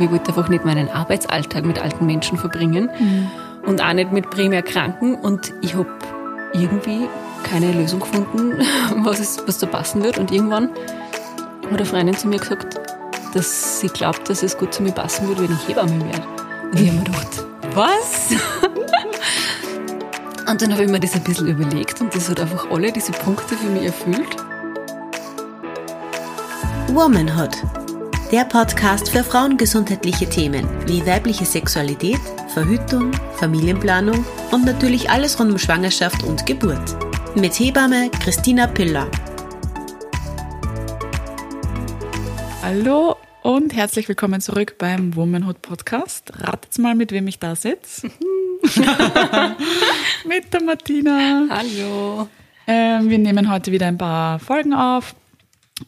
Ich wollte einfach nicht meinen Arbeitsalltag mit alten Menschen verbringen mhm. und auch nicht mit primär Kranken. Und ich habe irgendwie keine Lösung gefunden, was, es, was da passen wird. Und irgendwann hat eine Freundin zu mir gesagt, dass sie glaubt, dass es gut zu mir passen würde, wenn ich Hebamme werde. Und ich habe mir gedacht, was? und dann habe ich mir das ein bisschen überlegt und das hat einfach alle diese Punkte für mich erfüllt. Womanhood der Podcast für frauengesundheitliche Themen wie weibliche Sexualität, Verhütung, Familienplanung und natürlich alles rund um Schwangerschaft und Geburt. Mit Hebamme Christina Piller. Hallo und herzlich willkommen zurück beim Womanhood Podcast. Ratet mal, mit wem ich da sitze. mit der Martina. Hallo. Ähm, wir nehmen heute wieder ein paar Folgen auf.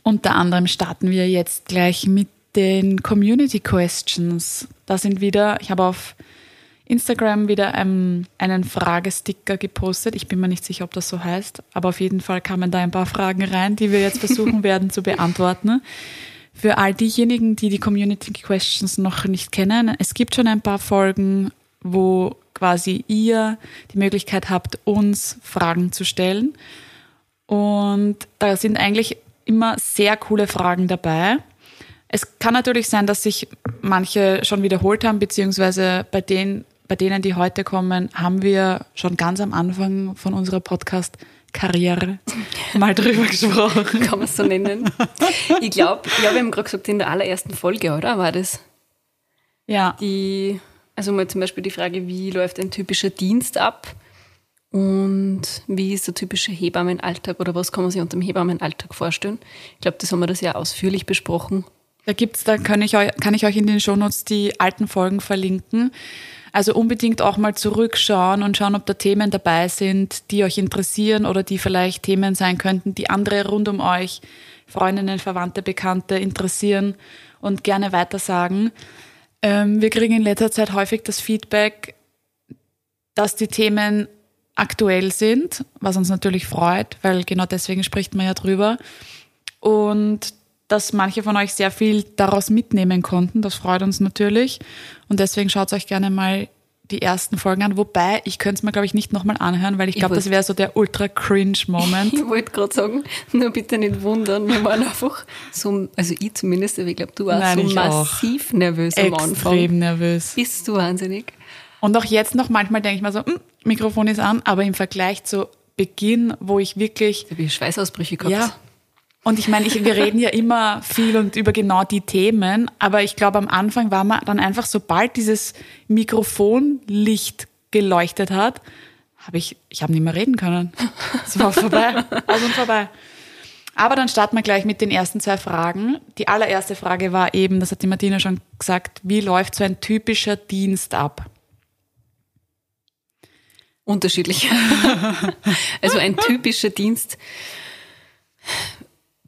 Unter anderem starten wir jetzt gleich mit den Community Questions. Da sind wieder, ich habe auf Instagram wieder ähm, einen Fragesticker gepostet. Ich bin mir nicht sicher, ob das so heißt, aber auf jeden Fall kamen da ein paar Fragen rein, die wir jetzt versuchen werden zu beantworten. Für all diejenigen, die die Community Questions noch nicht kennen, es gibt schon ein paar Folgen, wo quasi ihr die Möglichkeit habt, uns Fragen zu stellen. Und da sind eigentlich immer sehr coole Fragen dabei. Es kann natürlich sein, dass sich manche schon wiederholt haben, beziehungsweise bei denen, bei denen, die heute kommen, haben wir schon ganz am Anfang von unserer Podcast-Karriere mal drüber gesprochen. Kann man es so nennen? Ich glaube, ja, wir haben gerade gesagt, in der allerersten Folge, oder? War das? Ja. Die, also mal zum Beispiel die Frage, wie läuft ein typischer Dienst ab? Und wie ist der typische Hebammenalltag oder was kann man sich unter dem Hebammenalltag vorstellen? Ich glaube, das haben wir das ja ausführlich besprochen. Da gibt's, da kann ich euch, kann ich euch in den Shownotes die alten Folgen verlinken. Also unbedingt auch mal zurückschauen und schauen, ob da Themen dabei sind, die euch interessieren oder die vielleicht Themen sein könnten, die andere rund um euch, Freundinnen, Verwandte, Bekannte interessieren und gerne weitersagen. Ähm, wir kriegen in letzter Zeit häufig das Feedback, dass die Themen aktuell sind, was uns natürlich freut, weil genau deswegen spricht man ja drüber. Und dass manche von euch sehr viel daraus mitnehmen konnten. Das freut uns natürlich. Und deswegen schaut euch gerne mal die ersten Folgen an. Wobei, ich könnte es mir, glaube ich, nicht nochmal anhören, weil ich glaube, das wäre so der ultra cringe Moment. ich wollte gerade sagen, nur bitte nicht wundern. Wir waren einfach so, also ich zumindest, aber ich glaube, du warst Nein, so massiv auch. nervös am Anfang. Extrem nervös. Bist du wahnsinnig? Und auch jetzt noch manchmal denke ich mir so, hm, Mikrofon ist an, aber im Vergleich zu Beginn, wo ich wirklich. Ich habe Schweißausbrüche gehabt. Ja, und ich meine, ich, wir reden ja immer viel und über genau die Themen, aber ich glaube, am Anfang war man dann einfach, sobald dieses Mikrofonlicht geleuchtet hat, habe ich, ich habe nicht mehr reden können. Es war vorbei, aus und vorbei. Aber dann starten wir gleich mit den ersten zwei Fragen. Die allererste Frage war eben, das hat die Martina schon gesagt, wie läuft so ein typischer Dienst ab? Unterschiedlich. also ein typischer Dienst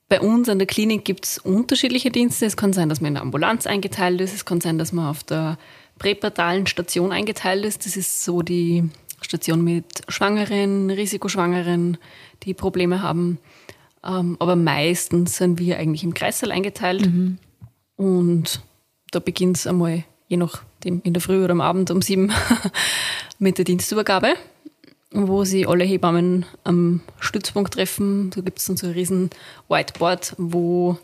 bei uns an der Klinik gibt es unterschiedliche Dienste. Es kann sein, dass man in der Ambulanz eingeteilt ist. Es kann sein, dass man auf der präpartalen Station eingeteilt ist. Das ist so die Station mit Schwangeren, Risikoschwangeren, die Probleme haben. Ähm, aber meistens sind wir eigentlich im Kreissaal eingeteilt. Mhm. Und da beginnt es einmal, je nachdem, in der Früh oder am Abend um sieben mit der Dienstübergabe wo sie alle Hebammen am Stützpunkt treffen. Da gibt es dann so ein riesen Whiteboard, wo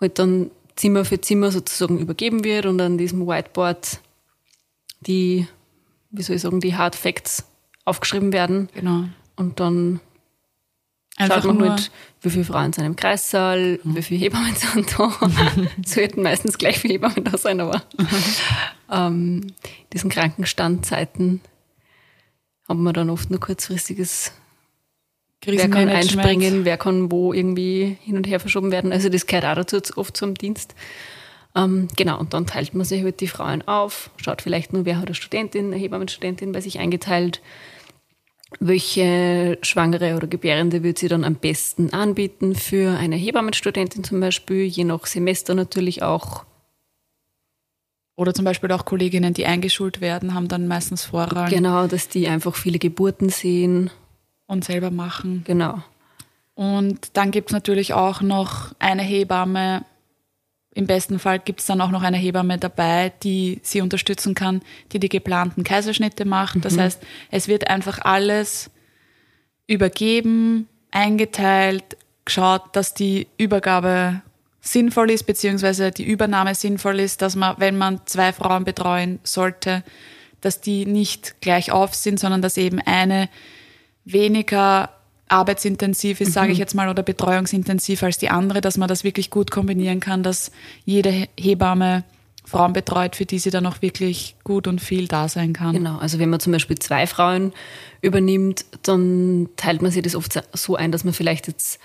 halt dann Zimmer für Zimmer sozusagen übergeben wird und an diesem Whiteboard die, wie soll ich sagen, die Hard Facts aufgeschrieben werden. Genau. Und dann Einfach schaut man halt, wie viele Frauen sind im Kreissaal, mhm. wie viele Hebammen sind da. Sollten meistens gleich viele Hebammen da sein, aber ähm, diesen Krankenstandzeiten haben wir dann oft nur kurzfristiges Wer kann einspringen, wer kann wo irgendwie hin und her verschoben werden. Also das gehört auch dazu, oft zum Dienst. Ähm, genau, und dann teilt man sich halt die Frauen auf, schaut vielleicht nur, wer hat eine Studentin, eine Hebammenstudentin bei sich eingeteilt, welche Schwangere oder Gebärende wird sie dann am besten anbieten für eine Hebammenstudentin zum Beispiel, je nach Semester natürlich auch oder zum Beispiel auch Kolleginnen, die eingeschult werden, haben dann meistens Vorrang. Genau, dass die einfach viele Geburten sehen. Und selber machen. Genau. Und dann gibt es natürlich auch noch eine Hebamme, Im besten Fall gibt es dann auch noch eine Hebamme dabei, die sie unterstützen kann, die die geplanten Kaiserschnitte macht. Das heißt, es wird einfach alles übergeben, eingeteilt, geschaut, dass die Übergabe sinnvoll ist, beziehungsweise die Übernahme sinnvoll ist, dass man, wenn man zwei Frauen betreuen sollte, dass die nicht gleich auf sind, sondern dass eben eine weniger arbeitsintensiv ist, sage ich jetzt mal, oder betreuungsintensiv als die andere, dass man das wirklich gut kombinieren kann, dass jede Hebamme Frauen betreut, für die sie dann auch wirklich gut und viel da sein kann. Genau, also wenn man zum Beispiel zwei Frauen übernimmt, dann teilt man sich das oft so ein, dass man vielleicht jetzt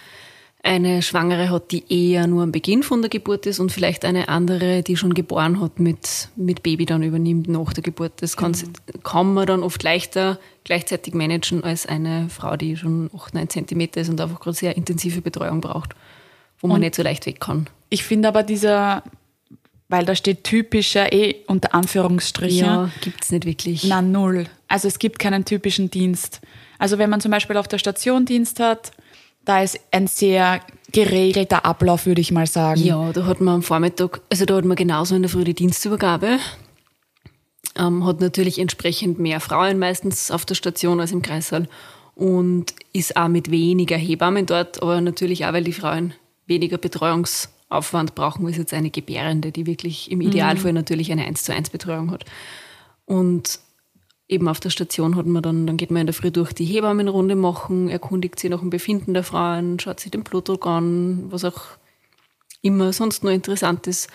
eine Schwangere hat, die eher nur am Beginn von der Geburt ist und vielleicht eine andere, die schon geboren hat, mit, mit Baby dann übernimmt nach der Geburt. Das kann, mhm. kann man dann oft leichter gleichzeitig managen als eine Frau, die schon 8, 9 Zentimeter ist und einfach gerade sehr intensive Betreuung braucht, wo man und nicht so leicht weg kann. Ich finde aber dieser, weil da steht typischer, eh unter Anführungsstrichen. Ja, gibt es nicht wirklich. Na, null. Also es gibt keinen typischen Dienst. Also wenn man zum Beispiel auf der Station Dienst hat, da ist ein sehr geregelter Ablauf, würde ich mal sagen. Ja, da hat man am Vormittag, also da hat man genauso in der Früh die Dienstübergabe. Ähm, hat natürlich entsprechend mehr Frauen meistens auf der Station als im Kreissaal und ist auch mit weniger Hebammen dort, aber natürlich auch, weil die Frauen weniger Betreuungsaufwand brauchen, als jetzt eine Gebärende, die wirklich im Idealfall mhm. natürlich eine 1 zu 1 Betreuung hat. Und eben auf der Station hat man dann, dann geht man in der Früh durch die Hebammenrunde machen, erkundigt sich nach dem Befinden der Frauen, schaut sich den Blutdruck an, was auch immer sonst noch interessant ist.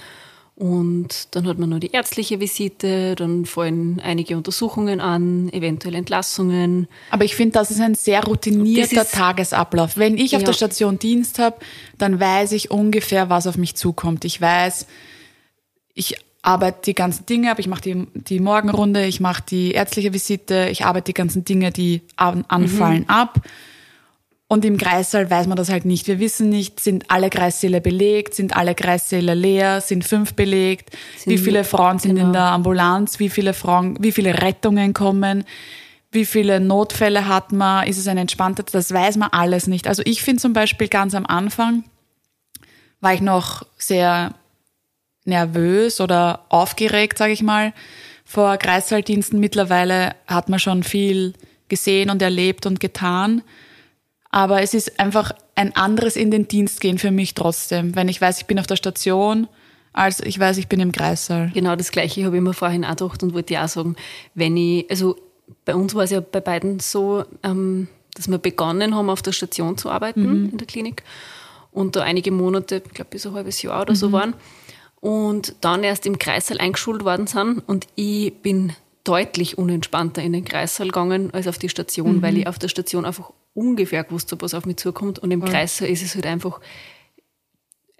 Und dann hat man noch die ärztliche Visite, dann fallen einige Untersuchungen an, eventuell Entlassungen. Aber ich finde, das ist ein sehr routinierter ist, Tagesablauf. Wenn ich auf ja. der Station Dienst habe, dann weiß ich ungefähr, was auf mich zukommt. Ich weiß, ich arbeite die ganzen Dinge ab. Ich mache die, die Morgenrunde, ich mache die ärztliche Visite, ich arbeite die ganzen Dinge, die an, anfallen, mhm. ab. Und im Kreissaal weiß man das halt nicht. Wir wissen nicht, sind alle Kreissäle belegt, sind alle Kreissäle leer, sind fünf belegt, sind, wie viele Frauen sind genau. in der Ambulanz, wie viele Frauen, wie viele Rettungen kommen, wie viele Notfälle hat man, ist es ein entspannter, das weiß man alles nicht. Also ich finde zum Beispiel ganz am Anfang, war ich noch sehr nervös oder aufgeregt, sage ich mal, vor Kreissaaldiensten. Mittlerweile hat man schon viel gesehen und erlebt und getan. Aber es ist einfach ein anderes in den Dienst gehen für mich trotzdem, wenn ich weiß, ich bin auf der Station, als ich weiß, ich bin im Kreissaal. Genau das Gleiche habe ich mir vorhin auch gedacht und wollte ja auch sagen, wenn ich, also bei uns war es ja bei beiden so, ähm, dass wir begonnen haben, auf der Station zu arbeiten mhm. in der Klinik und da einige Monate, ich glaube bis ein halbes Jahr oder mhm. so waren und dann erst im Kreissaal eingeschult worden sind und ich bin deutlich unentspannter in den Kreissaal gegangen als auf die Station, mhm. weil ich auf der Station einfach ungefähr gewusst habe, was auf mich zukommt und im ja. Kreissaal ist es halt einfach,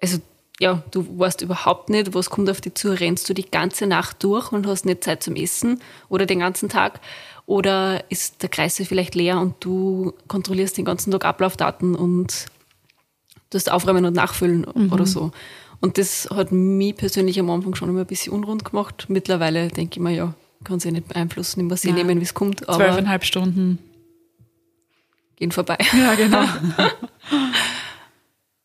also ja, du weißt überhaupt nicht, was kommt auf dich zu, rennst du die ganze Nacht durch und hast nicht Zeit zum Essen oder den ganzen Tag oder ist der Kreissaal vielleicht leer und du kontrollierst den ganzen Tag Ablaufdaten und du hast aufräumen und nachfüllen mhm. oder so. Und das hat mich persönlich am Anfang schon immer ein bisschen unrund gemacht. Mittlerweile denke ich mir, ja, kann sie nicht beeinflussen, immer sie nehmen, wie es kommt. Zwölfeinhalb Stunden gehen vorbei. Ja, genau.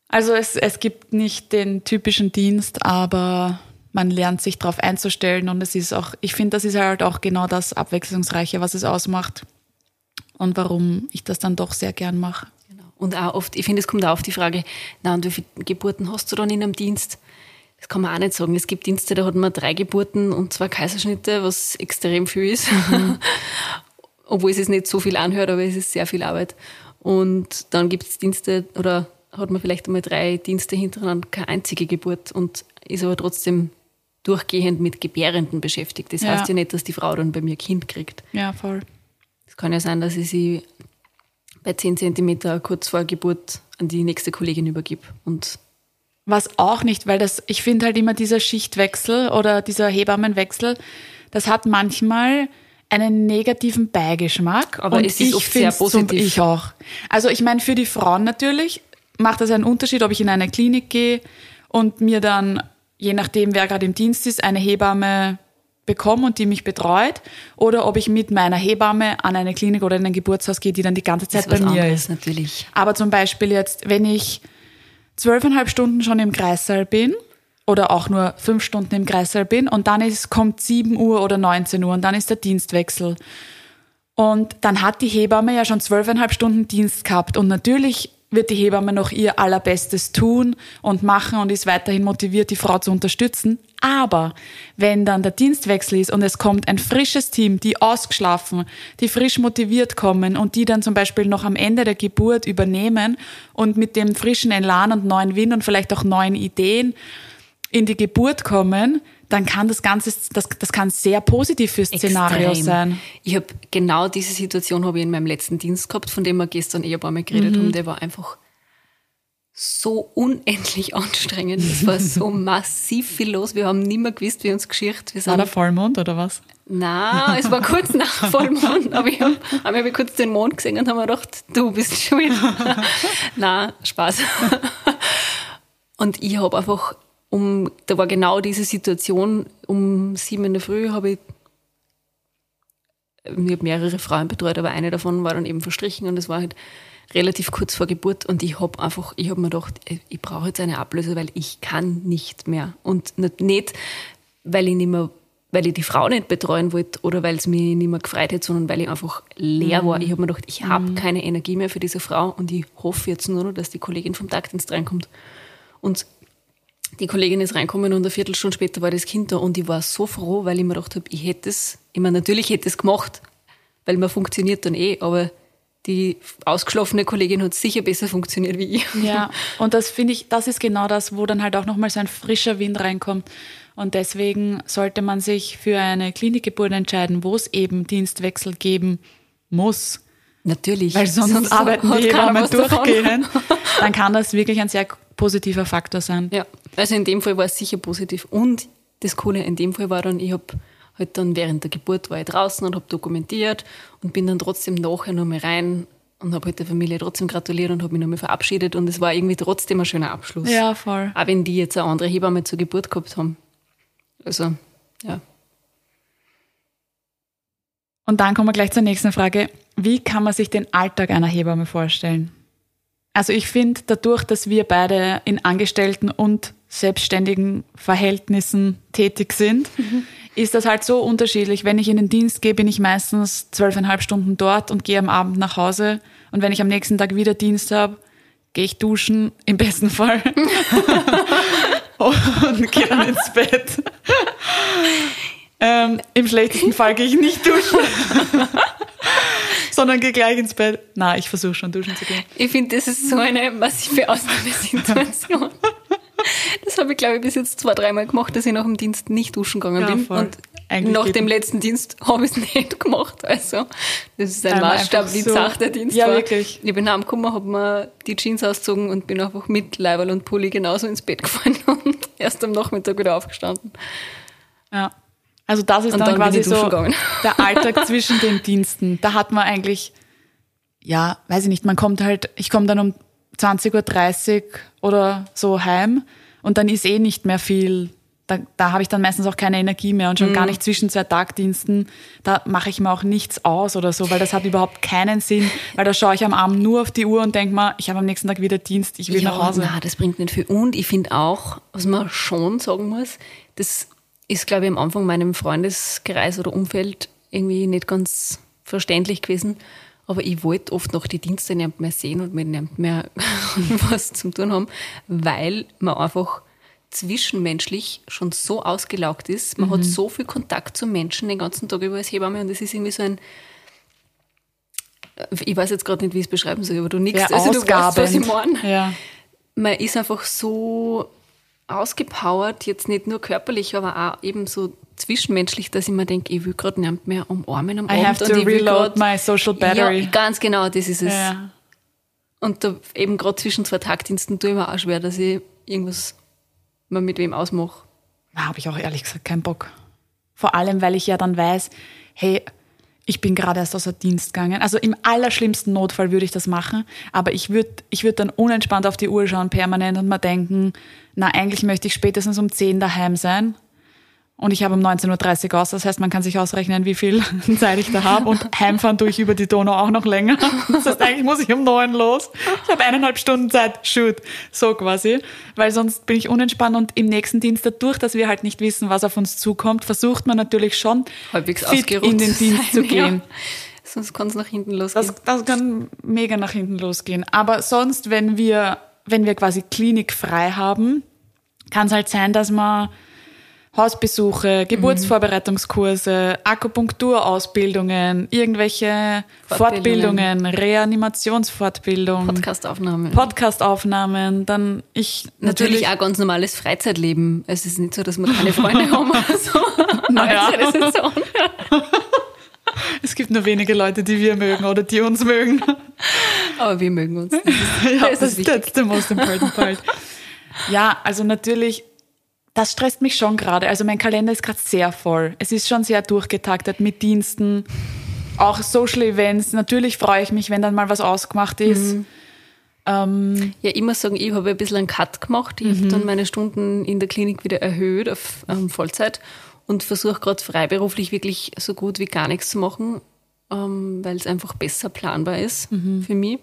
also es, es gibt nicht den typischen Dienst, aber man lernt sich darauf einzustellen und es ist auch, ich finde, das ist halt auch genau das Abwechslungsreiche, was es ausmacht und warum ich das dann doch sehr gern mache. Und auch oft, ich finde, es kommt auch auf die Frage, na, und wie viele Geburten hast du dann in einem Dienst? Das kann man auch nicht sagen. Es gibt Dienste, da hat man drei Geburten und zwei Kaiserschnitte, was extrem viel ist. Mhm. Obwohl es sich nicht so viel anhört, aber es ist sehr viel Arbeit. Und dann gibt es Dienste, oder hat man vielleicht einmal drei Dienste hintereinander, keine einzige Geburt und ist aber trotzdem durchgehend mit Gebärenden beschäftigt. Das ja. heißt ja nicht, dass die Frau dann bei mir Kind kriegt. Ja, voll. Es kann ja sein, dass ich sie bei 10 cm kurz vor Geburt an die nächste Kollegin übergib. Und was auch nicht, weil das, ich finde halt immer dieser Schichtwechsel oder dieser Hebammenwechsel, das hat manchmal einen negativen Beigeschmack. Aber und es ist oft sehr positiv. ich auch. Also ich meine, für die Frauen natürlich macht das einen Unterschied, ob ich in eine Klinik gehe und mir dann, je nachdem, wer gerade im Dienst ist, eine Hebamme bekomme und die mich betreut oder ob ich mit meiner Hebamme an eine Klinik oder in ein Geburtshaus gehe, die dann die ganze Zeit bei mir ist. Natürlich. Aber zum Beispiel jetzt, wenn ich zwölfeinhalb Stunden schon im Kreissaal bin oder auch nur fünf Stunden im Kreissaal bin und dann ist, kommt 7 Uhr oder 19 Uhr und dann ist der Dienstwechsel. Und dann hat die Hebamme ja schon zwölfeinhalb Stunden Dienst gehabt und natürlich wird die Hebamme noch ihr allerbestes tun und machen und ist weiterhin motiviert, die Frau zu unterstützen. Aber wenn dann der Dienstwechsel ist und es kommt ein frisches Team, die ausgeschlafen, die frisch motiviert kommen und die dann zum Beispiel noch am Ende der Geburt übernehmen und mit dem frischen Elan und neuen Wind und vielleicht auch neuen Ideen in die Geburt kommen, dann kann das Ganze, das, das kann sehr positiv fürs Szenario Extrem. sein. Ich habe genau diese Situation habe ich in meinem letzten Dienst gehabt, von dem wir gestern eh ein paar Mal geredet Mhm. haben. Der war einfach so unendlich anstrengend. Es war so massiv viel los. Wir haben nicht mehr gewusst, wie uns geschirrt. Wir War der sind, Vollmond oder was? na, es war kurz nach Vollmond, aber ich habe hab ich kurz den Mond gesehen und habe mir gedacht, du bist schon wieder. na, Spaß. Und ich habe einfach um, da war genau diese Situation, um sieben in der Früh habe ich, ich habe mehrere Frauen betreut, aber eine davon war dann eben verstrichen und es war halt relativ kurz vor Geburt und ich habe einfach, ich habe mir gedacht, ich, ich brauche jetzt eine Ablöse, weil ich kann nicht mehr. Und nicht, nicht, weil ich nicht mehr, weil ich die Frau nicht betreuen wollte oder weil es mich nicht mehr gefreut hat, sondern weil ich einfach leer war. Ich habe mir gedacht, ich habe keine Energie mehr für diese Frau und ich hoffe jetzt nur noch, dass die Kollegin vom Taktdienst reinkommt. Und die Kollegin ist reinkommen und eine Viertelstunde später war das Kind da und ich war so froh, weil ich mir gedacht habe, ich hätte es, ich meine, natürlich hätte es gemacht, weil man funktioniert dann eh, aber die ausgeschlafene Kollegin hat sicher besser funktioniert wie ich. Ja, und das finde ich, das ist genau das, wo dann halt auch nochmal so ein frischer Wind reinkommt. Und deswegen sollte man sich für eine Klinikgeburt entscheiden, wo es eben Dienstwechsel geben muss. Natürlich. Weil sonst, arbeiten hat die Hebammen was davon. Dann kann das wirklich ein sehr positiver Faktor sein. Ja, also in dem Fall war es sicher positiv. Und das Coole in dem Fall war dann, ich habe halt dann während der Geburt war ich draußen und habe dokumentiert und bin dann trotzdem nachher nochmal rein und habe halt der Familie trotzdem gratuliert und habe mich nochmal verabschiedet und es war irgendwie trotzdem ein schöner Abschluss. Ja, voll. Auch wenn die jetzt eine andere Hebamme zur Geburt gehabt haben. Also, ja. Und dann kommen wir gleich zur nächsten Frage. Wie kann man sich den Alltag einer Hebamme vorstellen? Also ich finde, dadurch, dass wir beide in Angestellten und selbstständigen Verhältnissen tätig sind, ist das halt so unterschiedlich. Wenn ich in den Dienst gehe, bin ich meistens zwölfeinhalb Stunden dort und gehe am Abend nach Hause. Und wenn ich am nächsten Tag wieder Dienst habe, gehe ich duschen, im besten Fall. und gehe dann ins Bett. Ähm, Im schlechtesten Fall gehe ich nicht duschen, sondern gehe gleich ins Bett. Na, ich versuche schon duschen zu gehen. Ich finde, das ist so eine massive Ausnahmesituation. Das habe ich, glaube ich, bis jetzt zwei, dreimal gemacht, dass ich nach dem Dienst nicht duschen gegangen Ja, bin. voll. Und Eigentlich nach dem letzten Dienst habe ich es nicht gemacht. Also, das ist ein Maßstab, wie so- zart der Dienst Ja, war. wirklich. Ich bin heimgekommen, habe mir die Jeans ausgezogen und bin einfach mit Leiberl und Pulli genauso ins Bett gefallen und erst am Nachmittag wieder aufgestanden. Ja. Also das ist Und dann, dann quasi so gegangen. der Alltag zwischen den Diensten. Da hat man eigentlich, ja, weiß ich nicht, man kommt halt, ich komme dann um 20.30 Uhr oder so heim und dann ist eh nicht mehr viel. Da, da habe ich dann meistens auch keine Energie mehr und schon Mhm. gar nicht zwischen zwei Tagdiensten. Da mache ich mir auch nichts aus oder so, weil das hat überhaupt keinen Sinn, weil da schaue ich am Abend nur auf die Uhr und denke mir, ich habe am nächsten Tag wieder Dienst, ich will nach Hause. Nein, das bringt nicht viel. Und ich finde auch, was man schon sagen muss, das ist, glaube ich, am Anfang meinem Freundeskreis oder Umfeld irgendwie nicht ganz verständlich gewesen. Aber ich wollte oft noch die Dienste nicht mehr sehen und mit nicht mehr was zu tun haben, weil man einfach zwischenmenschlich schon so ausgelaugt ist. Man Mhm. hat so viel Kontakt zu Menschen den ganzen Tag über als Hebamme und das ist irgendwie so ein, ich weiß jetzt gerade nicht, wie ich es beschreiben soll, aber du nix. Ja, also du weißt, was ich ausgabend. meine Ja. man ist einfach so ausgepowert, jetzt nicht nur körperlich, aber auch eben so zwischenmenschlich, dass ich mir denke, ich will gerade nicht mehr umarmen am I Abend. have und to ich will reload grad- my social battery. Ja, ganz genau, das ist es. Ja. Und da eben gerade zwischen zwei Tagdiensten tue ich mir auch schwer, dass ich irgendwas mal mit wem ausmache. Da habe ich auch ehrlich gesagt keinen Bock. Vor allem, weil ich ja dann weiß, hey, ich bin gerade erst aus der Dienst gegangen. Also im allerschlimmsten Notfall würde ich das machen, aber ich würde ich würd dann unentspannt auf die Uhr schauen permanent und mir denken, na eigentlich möchte ich spätestens um 10 daheim sein. Und ich habe um 19.30 Uhr aus, das heißt, man kann sich ausrechnen, wie viel Zeit ich da habe. Und heimfahren tue ich über die Donau auch noch länger. Das heißt, eigentlich muss ich um neun los. Ich habe eineinhalb Stunden Zeit, shoot, so quasi. Weil sonst bin ich unentspannt und im nächsten Dienst, dadurch, dass wir halt nicht wissen, was auf uns zukommt, versucht man natürlich schon Halbwegs fit in den Dienst zu gehen. Ja. Sonst kann es nach hinten losgehen. Das, das kann mega nach hinten losgehen. Aber sonst, wenn wir, wenn wir quasi klinikfrei haben, kann es halt sein, dass man Hausbesuche, Geburtsvorbereitungskurse, Akupunkturausbildungen, irgendwelche Fortbildungen. Fortbildungen, Reanimationsfortbildung, Podcastaufnahmen. Podcastaufnahmen, dann ich Natürlich natürlich, auch ganz normales Freizeitleben. Es ist nicht so, dass wir keine Freunde haben oder so. Naja. Das ist es gibt nur wenige Leute, die wir mögen oder die uns mögen. Aber wir mögen uns. Das ist, ja, das das ist ist wichtig. that's the most important part. ja, also natürlich, das stresst mich schon gerade. Also mein Kalender ist gerade sehr voll. Es ist schon sehr durchgetaktet mit Diensten, auch Social Events. Natürlich freue ich mich, wenn dann mal was ausgemacht ist. Ähm, Ja, muss sagen, ich habe ein bisschen einen Cut gemacht. Ich habe dann meine Stunden in der Klinik wieder erhöht auf ähm, Vollzeit und versuche gerade freiberuflich wirklich so gut wie gar nichts zu machen, ähm, weil es einfach besser planbar ist für mich.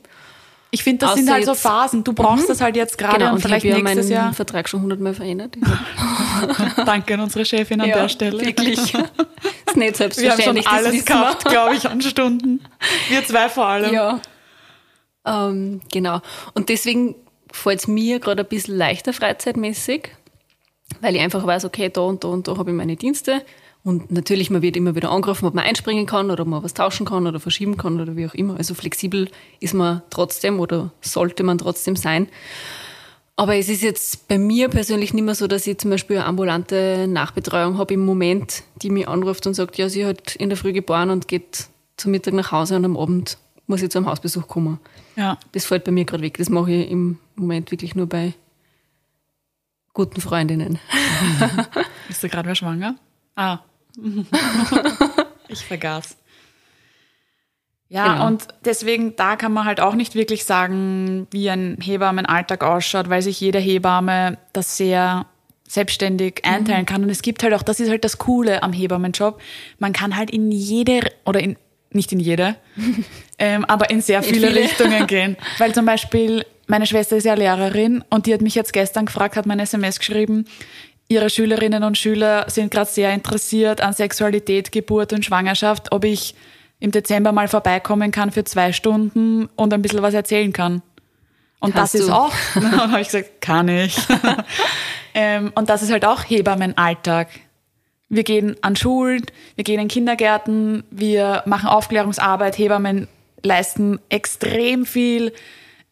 Ich finde, das Außer sind halt so Phasen. Du brauchst das halt jetzt gerade Genau, und und ich vielleicht ja nächstes meinen Jahr. Vertrag schon hundertmal verändert. Ich Danke an unsere Chefin an Ja, der Stelle. Wirklich. ist nicht Wir haben selbstverständlich. schon alles gehabt, glaube ich, an Stunden. Wir zwei vor allem. Ja. Ähm, genau. Und deswegen fällt es mir gerade ein bisschen leichter freizeitmäßig, weil ich einfach weiß, okay, da und da und da habe ich meine Dienste. Und natürlich, man wird immer wieder angerufen, ob man einspringen kann oder ob man was tauschen kann oder verschieben kann oder wie auch immer. Also flexibel ist man trotzdem oder sollte man trotzdem sein. Aber es ist jetzt bei mir persönlich nicht mehr so, dass ich zum Beispiel eine ambulante Nachbetreuung habe im Moment, die mich anruft und sagt, ja, sie hat in der Früh geboren und geht zum Mittag nach Hause und am Abend muss ich zu einem Hausbesuch kommen. Ja. Das fällt bei mir gerade weg. Das mache ich im Moment wirklich nur bei guten Freundinnen. Ist da gerade wer schwanger? Ah. ich vergaß. Ja, Genau. und deswegen, da kann man halt auch nicht wirklich sagen, wie ein Hebammenalltag ausschaut, weil sich jede Hebamme das sehr selbstständig einteilen kann. Und es gibt halt auch, das ist halt das Coole am Hebammenjob, man kann halt in jede, oder in, nicht in jede, ähm, aber in sehr viele, viele. Richtungen gehen. Weil zum Beispiel, meine Schwester ist ja Lehrerin und die hat mich jetzt gestern gefragt, hat meine SMS geschrieben, ihre Schülerinnen und Schüler sind gerade sehr interessiert an Sexualität, Geburt und Schwangerschaft, ob ich im Dezember mal vorbeikommen kann für zwei Stunden und ein bisschen was erzählen kann. Und Kannst das ist du. auch, dann habe ich gesagt, kann ich. ähm, und das ist halt auch Hebammenalltag. Wir gehen an Schulen, wir gehen in Kindergärten, wir machen Aufklärungsarbeit, Hebammen leisten extrem viel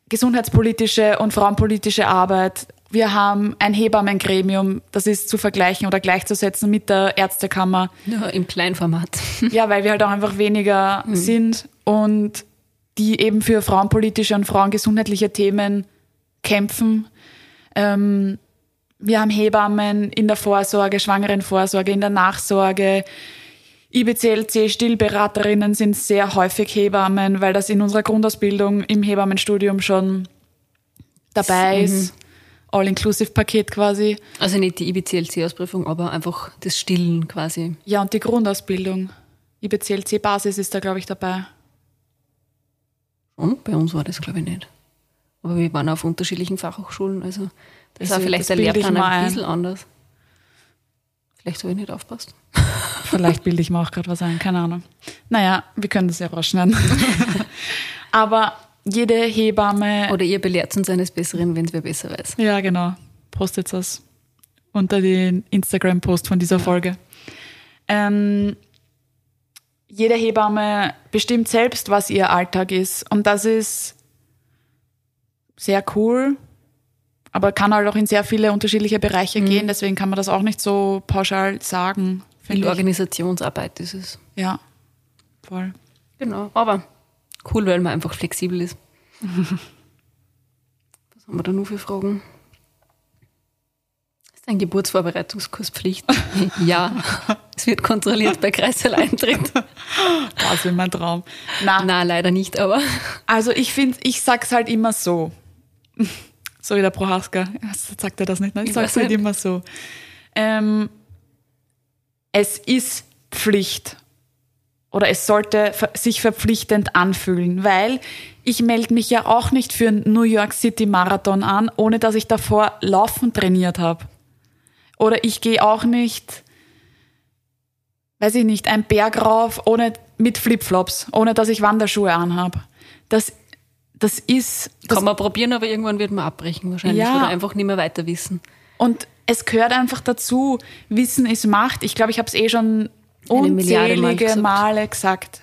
gesundheitspolitische und frauenpolitische Arbeit. Wir haben ein Hebammengremium, das ist zu vergleichen oder gleichzusetzen mit der Ärztekammer. Ja, im Kleinformat. Ja, weil wir halt auch einfach weniger sind und die eben für frauenpolitische und frauengesundheitliche Themen kämpfen. Ähm, wir haben Hebammen in der Vorsorge, Schwangerenvorsorge, in der Nachsorge. IBCLC Stillberaterinnen sind sehr häufig Hebammen, weil das in unserer Grundausbildung im Hebammenstudium schon dabei ist. All-Inclusive-Paket quasi. Also nicht die IBCLC-Ausprüfung, aber einfach das Stillen quasi. Ja, und die Grundausbildung. IBCLC-Basis ist da, glaube ich, dabei. Und bei uns war das, glaube ich, nicht. Aber wir waren auf unterschiedlichen Fachhochschulen, also da ist Also, vielleicht das der Lehrplan ein. bisschen anders. Vielleicht habe ich nicht aufpasst. Vielleicht bilde ich mir auch gerade was ein, keine Ahnung. Naja, wir können das ja rausschneiden. Aber jede Hebamme. Oder ihr belehrt uns eines Besseren, wenn es wer besser weiß. Ja, genau. Postet das unter den Instagram-Post von dieser Folge. Ähm, jede Hebamme bestimmt selbst, was ihr Alltag ist. Und das ist sehr cool, aber kann halt auch in sehr viele unterschiedliche Bereiche gehen. Deswegen kann man das auch nicht so pauschal sagen, Viel. Organisationsarbeit ist es. Ja, voll. Genau, aber cool, weil man einfach flexibel ist. Was haben wir da nur für Fragen? Ist ein Geburtsvorbereitungskurs Pflicht? ja, es wird kontrolliert bei Kreißsaal-Eintritt. Das ist mein Traum. Na, Na, leider nicht, aber Also ich finde, ich sag's halt immer so. So wie der Prohaska. Sagt er das nicht? Ne? Ich Ich sag's halt nicht. immer so. Ähm, es ist Pflicht oder es sollte sich verpflichtend anfühlen, weil ich melde mich ja auch nicht für einen New York City Marathon an, ohne dass ich davor Laufen trainiert habe. Oder ich gehe auch nicht, weiß ich nicht, einen Berg rauf ohne mit Flipflops, ohne dass ich Wanderschuhe anhabe. Das, das ist. Das Kann man probieren, aber irgendwann wird man abbrechen wahrscheinlich ja. oder einfach nicht mehr weiter wissen. Und es gehört einfach dazu. Wissen ist Macht. Ich glaube, ich habe es eh schon unzählige Mal gesagt. Male gesagt.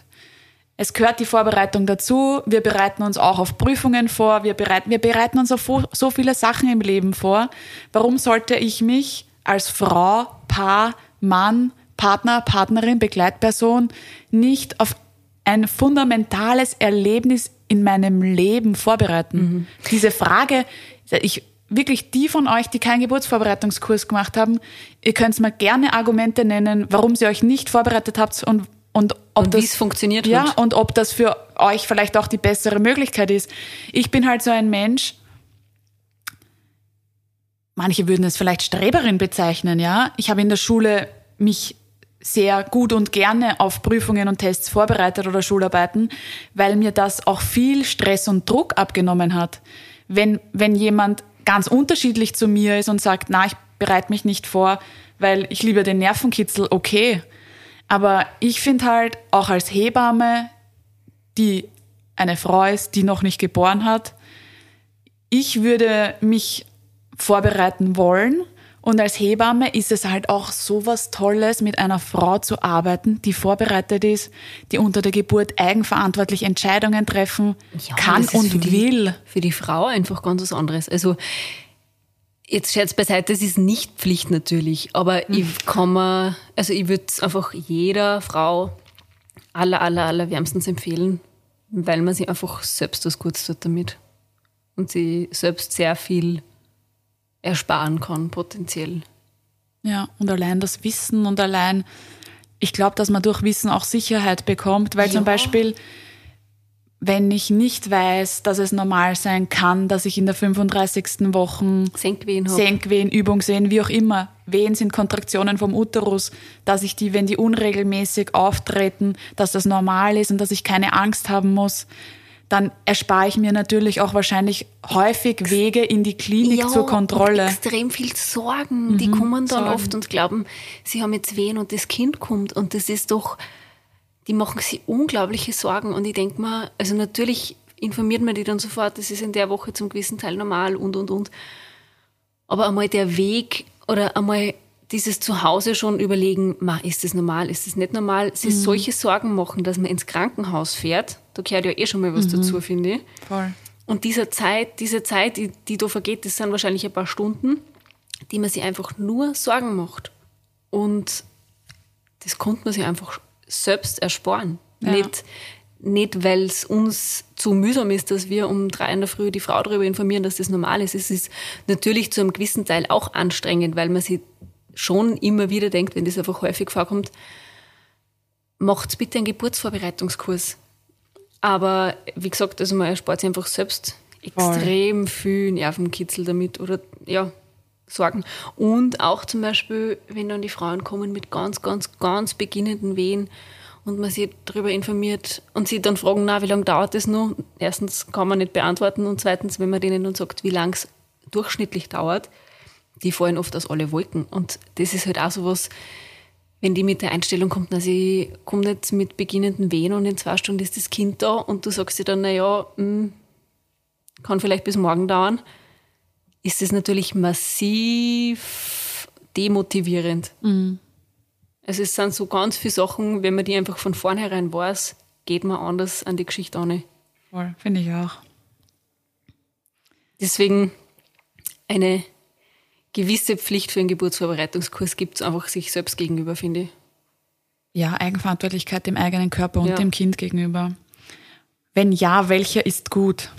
Es gehört die Vorbereitung dazu. Wir bereiten uns auch auf Prüfungen vor. Wir bereiten, wir bereiten uns auf so viele Sachen im Leben vor. Warum sollte ich mich als Frau, Paar, Mann, Partner, Partnerin, Begleitperson nicht auf ein fundamentales Erlebnis in meinem Leben vorbereiten? Mhm. Diese Frage, ich, wirklich die von euch, die keinen Geburtsvorbereitungskurs gemacht haben, ihr könnt mir gerne Argumente nennen, warum ihr euch nicht vorbereitet habt und und ob und das funktioniert ja und ob das für euch vielleicht auch die bessere Möglichkeit ist. Ich bin halt so ein Mensch. Manche würden es vielleicht Streberin bezeichnen, ja. Ich habe in der Schule mich sehr gut und gerne auf Prüfungen und Tests vorbereitet oder Schularbeiten, weil mir das auch viel Stress und Druck abgenommen hat. Wenn, wenn jemand ganz unterschiedlich zu mir ist und sagt, na, ich bereite mich nicht vor, weil ich liebe den Nervenkitzel, okay. Aber ich finde halt, auch als Hebamme, die eine Frau ist, die noch nicht geboren hat, ich würde mich vorbereiten wollen. Und als Hebamme ist es halt auch so was Tolles, mit einer Frau zu arbeiten, die vorbereitet ist, die unter der Geburt eigenverantwortlich Entscheidungen treffen ja, kann und für will. Die, für die Frau einfach ganz was anderes. Also Jetzt Scherz beiseite, es ist nicht Pflicht natürlich, aber mhm. ich kann mir, also ich würde es einfach jeder Frau aller, aller, aller wärmstens empfehlen, weil man sich einfach selbst was Gutes tut damit und sie selbst sehr viel ersparen kann, potenziell. Ja, und allein das Wissen und allein, ich glaube, dass man durch Wissen auch Sicherheit bekommt, weil ja. zum Beispiel wenn ich nicht weiß, dass es normal sein kann, dass ich in der 35. Woche Senkwehen, Senkwehen, Übungswehen, wie auch immer, Wehen sind Kontraktionen vom Uterus, dass ich die, wenn die unregelmäßig auftreten, dass das normal ist und dass ich keine Angst haben muss, dann erspare ich mir natürlich auch wahrscheinlich häufig Wege in die Klinik ja, zur Kontrolle. Und extrem viel Sorgen. Mhm, die kommen dann Sorgen. oft und glauben, sie haben jetzt Wehen und das Kind kommt und das ist doch die machen sich unglaubliche Sorgen. Und ich denke mal, also natürlich informiert man die dann sofort, das ist in der Woche zum gewissen Teil normal und, und, und. Aber einmal der Weg oder einmal dieses Zuhause schon überlegen, ma, ist das normal, ist das nicht normal, sich mhm. solche Sorgen machen, dass man ins Krankenhaus fährt, da gehört ja eh schon mal was mhm. dazu, finde ich. Voll. Und diese Zeit, diese Zeit, die, die da vergeht, das sind wahrscheinlich ein paar Stunden, die man sich einfach nur Sorgen macht. Und das konnte man sich einfach selbst ersparen. Ja. Nicht, nicht weil es uns zu mühsam ist, dass wir um drei in der Früh die Frau darüber informieren, dass das normal ist. Es ist natürlich zu einem gewissen Teil auch anstrengend, weil man sich schon immer wieder denkt, wenn das einfach häufig vorkommt, macht bitte einen Geburtsvorbereitungskurs. Aber wie gesagt, also man erspart sich einfach selbst extrem viel Nervenkitzel damit oder ja, Sorgen. Und auch zum Beispiel, wenn dann die Frauen kommen mit ganz, ganz, ganz beginnenden Wehen und man sie darüber informiert und sie dann fragen, na, wie lange dauert das noch? Erstens kann man nicht beantworten und zweitens, wenn man denen dann sagt, wie lang es durchschnittlich dauert, die fallen oft aus alle Wolken. Und das ist halt auch so was, wenn die mit der Einstellung kommt, na, sie kommt jetzt mit beginnenden Wehen und in zwei Stunden ist das Kind da und du sagst dir dann, na ja, hm, kann vielleicht bis morgen dauern ist es natürlich massiv demotivierend. Mhm. Also es sind so ganz viele Sachen, wenn man die einfach von vornherein weiß, geht man anders an die Geschichte an. Voll, finde ich auch. Deswegen eine gewisse Pflicht für einen Geburtsvorbereitungskurs gibt es einfach sich selbst gegenüber, finde ich. Ja, Eigenverantwortlichkeit dem eigenen Körper und ja. dem Kind gegenüber. Wenn ja, welcher ist gut?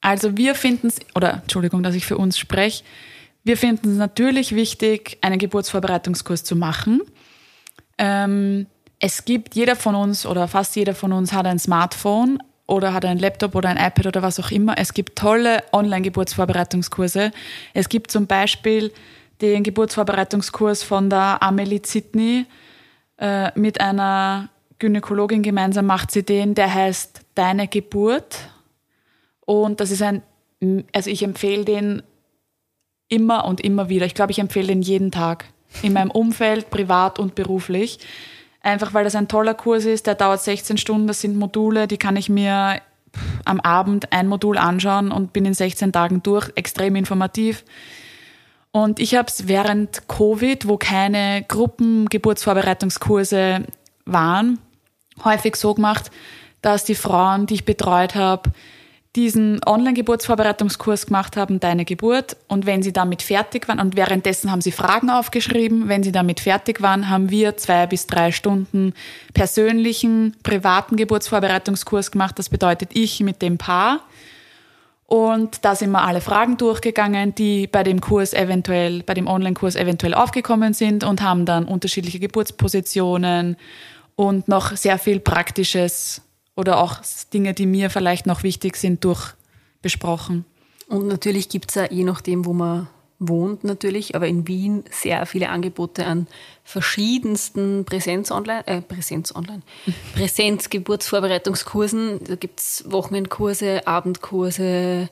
Also wir finden es, oder Entschuldigung, dass ich für uns spreche, wir finden es natürlich wichtig, einen Geburtsvorbereitungskurs zu machen. Ähm, es gibt, jeder von uns oder fast jeder von uns hat ein Smartphone oder hat ein Laptop oder ein iPad oder was auch immer. Es gibt tolle Online-Geburtsvorbereitungskurse. Es gibt zum Beispiel den Geburtsvorbereitungskurs von der Amelie Zitney äh, mit einer Gynäkologin gemeinsam macht sie den, der heißt Deine Geburt. Und das ist ein, also ich empfehle den immer und immer wieder. Ich glaube, ich empfehle den jeden Tag. In meinem Umfeld, privat und beruflich. Einfach weil das ein toller Kurs ist, der dauert 16 Stunden, das sind Module, die kann ich mir am Abend ein Modul anschauen und bin in 16 Tagen durch, extrem informativ. Und ich habe es während Covid, wo keine Gruppengeburtsvorbereitungskurse waren, häufig so gemacht, dass die Frauen, die ich betreut habe, diesen Online-Geburtsvorbereitungskurs gemacht haben, Deine Geburt. Und wenn sie damit fertig waren, und währenddessen haben sie Fragen aufgeschrieben, wenn sie damit fertig waren, haben wir zwei bis drei Stunden persönlichen, privaten Geburtsvorbereitungskurs gemacht. Das bedeutet ich mit dem Paar. Und da sind wir alle Fragen durchgegangen, die bei dem Kurs eventuell, bei dem Online-Kurs eventuell aufgekommen sind und haben dann unterschiedliche Geburtspositionen und noch sehr viel Praktisches oder auch Dinge, die mir vielleicht noch wichtig sind, durch besprochen. Und natürlich gibt es ja je nachdem, wo man wohnt natürlich, aber in Wien sehr viele Angebote an verschiedensten Präsenz-Online, äh, Präsenz-Online, Präsenz-Geburtsvorbereitungskursen. Da gibt es Wochenendkurse, Abendkurse,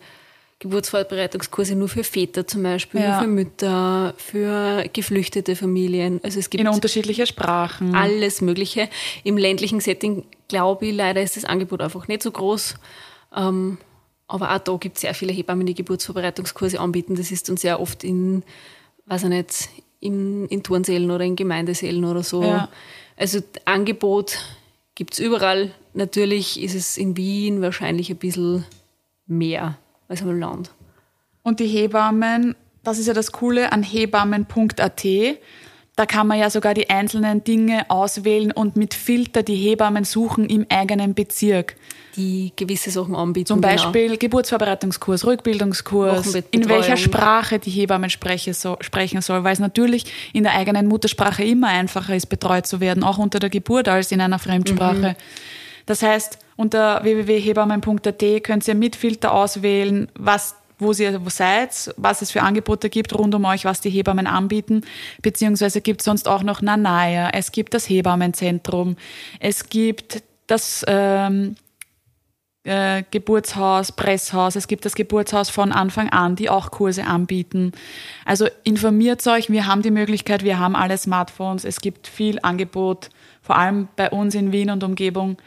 Geburtsvorbereitungskurse nur für Väter zum Beispiel, ja. nur für Mütter, für geflüchtete Familien. Also es gibt in unterschiedliche Sprachen. Alles Mögliche. Im ländlichen Setting, glaube ich, leider ist das Angebot einfach nicht so groß. Ähm, aber auch da gibt es sehr viele Hebammen, die Geburtsvorbereitungskurse anbieten. Das ist dann sehr oft in, weiß ich nicht, in, in Turnsälen oder in Gemeindesälen oder so. Ja. Also Angebot gibt es überall. Natürlich ist es in Wien wahrscheinlich ein bisschen mehr als im Land. Und die Hebammen, das ist ja das Coole an hebammen.at. Da kann man ja sogar die einzelnen Dinge auswählen und mit Filter die Hebammen suchen im eigenen Bezirk. Die gewisse Sachen anbieten. Zum genau. Beispiel genau. Geburtsvorbereitungskurs, Rückbildungskurs, in welcher Sprache die Hebammen sprechen soll, weil es natürlich in der eigenen Muttersprache immer einfacher ist, betreut zu werden, auch unter der Geburt als in einer Fremdsprache. Mhm. Das heißt, unter www.hebammen.at könnt ihr mit Filter auswählen, was wo ihr wo seid, was es für Angebote gibt rund um euch, was die Hebammen anbieten, beziehungsweise gibt es sonst auch noch Nanaya, es gibt das Hebammenzentrum, es gibt das ähm, äh, Geburtshaus, Presshaus, es gibt das Geburtshaus von Anfang an, die auch Kurse anbieten. Also informiert euch, wir haben die Möglichkeit, wir haben alle Smartphones, es gibt viel Angebot, vor allem bei uns in Wien und Umgebung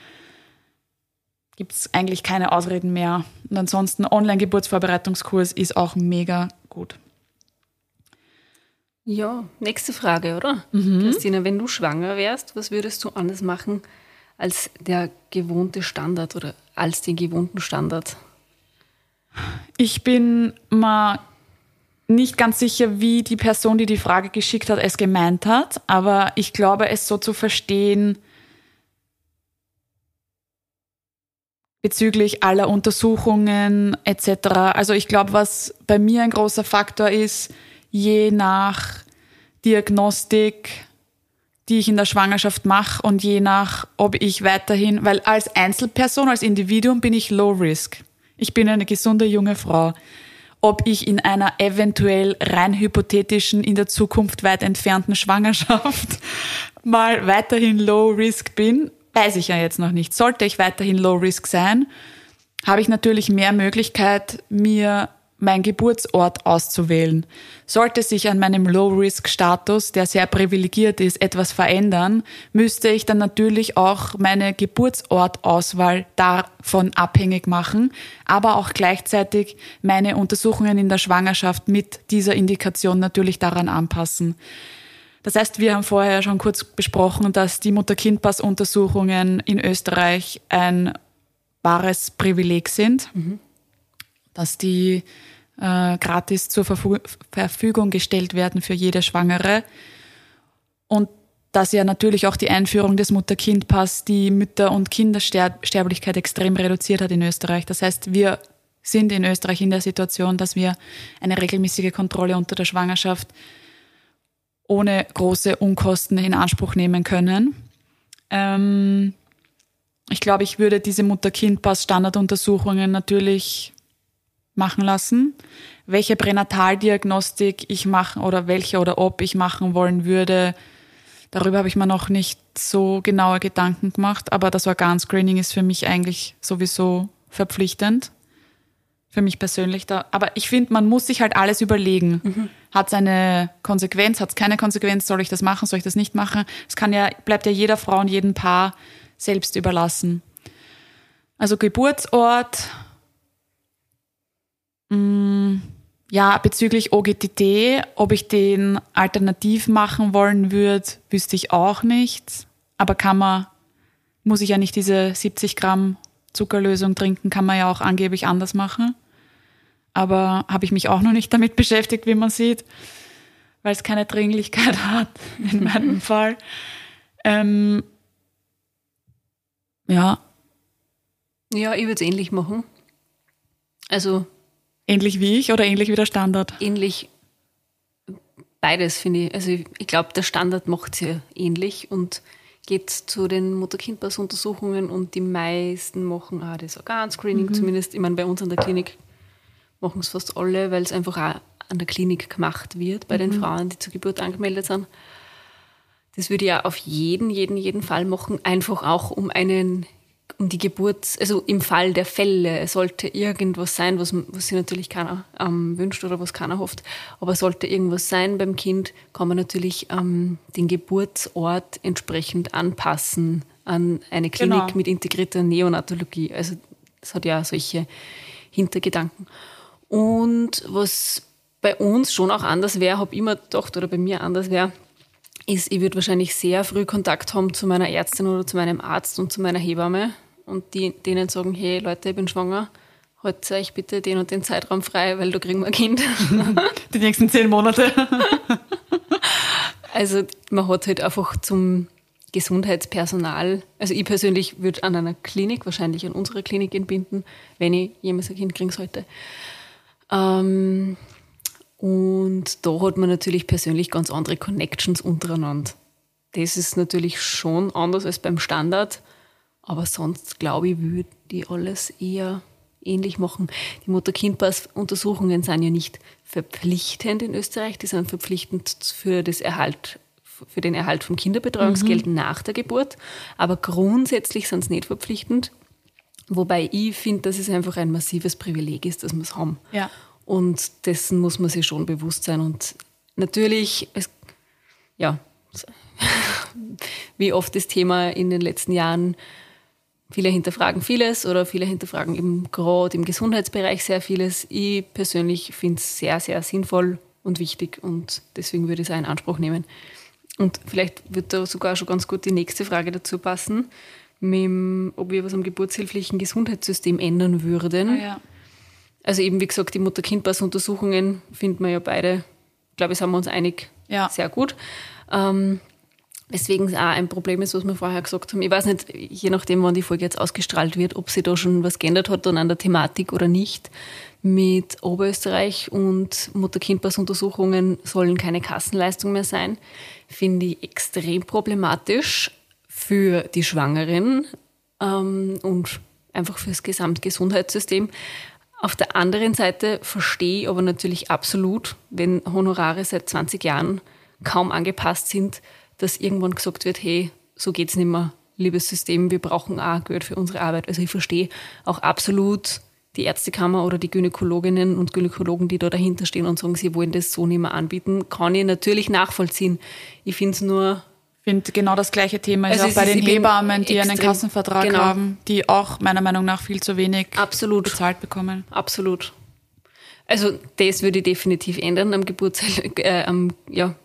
gibt es eigentlich keine Ausreden mehr. Und ansonsten Online-Geburtsvorbereitungskurs ist auch mega gut. Ja, nächste Frage, oder? Mhm. Christina, wenn du schwanger wärst, was würdest du anders machen als der gewohnte Standard oder als den gewohnten Standard? Ich bin mal nicht ganz sicher, wie die Person, die die Frage geschickt hat, es gemeint hat, aber ich glaube, es so zu verstehen, bezüglich aller Untersuchungen etc. Also ich glaube, was bei mir ein großer Faktor ist, je nach Diagnostik, die ich in der Schwangerschaft mache und je nach, ob ich weiterhin, weil als Einzelperson, als Individuum bin ich low risk. Ich bin eine gesunde junge Frau. Ob ich in einer eventuell rein hypothetischen, in der Zukunft weit entfernten Schwangerschaft mal weiterhin low risk bin, weiß ich ja jetzt noch nicht. Sollte ich weiterhin Low Risk sein, habe ich natürlich mehr Möglichkeit, mir meinen Geburtsort auszuwählen. Sollte sich an meinem Low-Risk-Status, der sehr privilegiert ist, etwas verändern, müsste ich dann natürlich auch meine Geburtsortauswahl davon abhängig machen, aber auch gleichzeitig meine Untersuchungen in der Schwangerschaft mit dieser Indikation natürlich daran anpassen. Das heißt, wir haben vorher schon kurz besprochen, dass die Mutter-Kind-Pass-Untersuchungen in Österreich ein wahres Privileg sind, mhm. dass die äh, gratis zur Verfügung gestellt werden für jede Schwangere und dass ja natürlich auch die Einführung des Mutter-Kind-Pass die Mütter- und Kindersterblichkeit extrem reduziert hat in Österreich. Das heißt, wir sind in Österreich in der Situation, dass wir eine regelmäßige Kontrolle unter der Schwangerschaft ohne große Unkosten in Anspruch nehmen können. Ähm, ich glaube, ich würde diese Mutter-Kind-Pass-Standarduntersuchungen natürlich machen lassen. Welche Pränataldiagnostik ich machen oder welche oder ob ich machen wollen würde, Darüber habe ich mir noch nicht so genaue Gedanken gemacht, aber das Organscreening ist für mich eigentlich sowieso verpflichtend. Für mich persönlich da. Aber ich finde, man muss sich halt alles überlegen. Mhm. Hat es eine Konsequenz, hat es keine Konsequenz, soll ich das machen, soll ich das nicht machen? Es kann ja, bleibt ja jeder Frau und jedem Paar selbst überlassen. Also Geburtsort, mh, mm, ja, bezüglich OGTT, ob ich den alternativ machen wollen würde, wüsste ich auch nicht. Aber kann man, muss ich ja nicht diese 70 Gramm Zuckerlösung trinken, kann man ja auch angeblich anders machen. Aber habe ich mich auch noch nicht damit beschäftigt, wie man sieht, weil es keine Dringlichkeit hat, in meinem Fall. Ähm, ja. Ja, ich würde es ähnlich machen. Also Ähnlich wie ich oder ähnlich wie der Standard? Ähnlich beides, finde ich. Also ich, glaube, der Standard macht es ja ähnlich und geht zu den Mutter-Kind-Pass-Untersuchungen und die meisten machen auch das Organscreening, mhm. zumindest, ich meine, bei uns an der Klinik machen es fast alle, weil es einfach auch an der Klinik gemacht wird, bei mhm. den Frauen, die zur Geburt angemeldet sind. Das würde ich ja auf jeden, jeden, jeden Fall machen, einfach auch um einen um die Geburt, also im Fall der Fälle sollte irgendwas sein, was, was sich natürlich keiner ähm, wünscht oder was keiner hofft, aber sollte irgendwas sein beim Kind, kann man natürlich ähm, den Geburtsort entsprechend anpassen an eine Klinik genau. mit integrierter Neonatologie. Also das hat ja solche Hintergedanken. Und was bei uns schon auch anders wäre, habe ich immer gedacht, oder bei mir anders wäre, ist, ich würde wahrscheinlich sehr früh Kontakt haben zu meiner Ärztin oder zu meinem Arzt und zu meiner Hebamme und die, denen sagen, hey Leute, ich bin schwanger, haltet euch bitte den und den Zeitraum frei, weil da kriegen wir ein Kind. Die nächsten zehn Monate. also man hat halt einfach zum Gesundheitspersonal, also ich persönlich würde an einer Klinik, wahrscheinlich an unserer Klinik entbinden, wenn ich jemals ein Kind kriegen sollte. Ähm, und da hat man natürlich persönlich ganz andere Connections untereinander. Das ist natürlich schon anders als beim Standard, aber sonst glaube ich, würde die alles eher ähnlich machen. Die Mutter-Kind-Pass-Untersuchungen sind ja nicht verpflichtend in Österreich, die sind verpflichtend für, das Erhalt, für den Erhalt von Kinderbetreuungsgeld mhm. nach der Geburt, aber grundsätzlich sind sie nicht verpflichtend. Wobei ich finde, dass es einfach ein massives Privileg ist, dass wir es haben. Ja. Und dessen muss man sich schon bewusst sein. Und natürlich, es, ja, wie oft das Thema in den letzten Jahren, viele hinterfragen vieles oder viele hinterfragen eben gerade im Gesundheitsbereich sehr vieles. Ich persönlich finde es sehr, sehr sinnvoll und wichtig und deswegen würde ich es auch in Anspruch nehmen. Und vielleicht wird da sogar schon ganz gut die nächste Frage dazu passen, dem, ob wir was am geburtshilflichen Gesundheitssystem ändern würden. Ah, ja. Also eben, wie gesagt, die Mutter-Kind-Pass-Untersuchungen finden wir ja beide, glaube ich, sind wir uns einig, ja. sehr gut. Ähm, weswegen es auch ein Problem ist, was wir vorher gesagt haben. Ich weiß nicht, je nachdem, wann die Folge jetzt ausgestrahlt wird, ob sich da schon was geändert hat dann an der Thematik oder nicht. Mit Oberösterreich und Mutter-Kind-Pass-Untersuchungen sollen keine Kassenleistung mehr sein. Finde ich extrem problematisch für die Schwangeren ähm, und einfach fürs Gesamtgesundheitssystem, auf der anderen Seite verstehe ich aber natürlich absolut, wenn Honorare seit 20 Jahren kaum angepasst sind, dass irgendwann gesagt wird, hey, so geht's nicht mehr, liebes System, wir brauchen auch Geld für unsere Arbeit. Also ich verstehe auch absolut die Ärztekammer oder die Gynäkologinnen und Gynäkologen, die da dahinter stehen und sagen, sie wollen das so nicht mehr anbieten, kann ich natürlich nachvollziehen. Ich finde es nur finde, genau das gleiche Thema ist also auch bei den Hebammen, die einen Kassenvertrag genau. haben, die auch meiner Meinung nach viel zu wenig Absolut. bezahlt bekommen. Absolut. Also das würde ich definitiv ändern am, Geburts äh, am ja,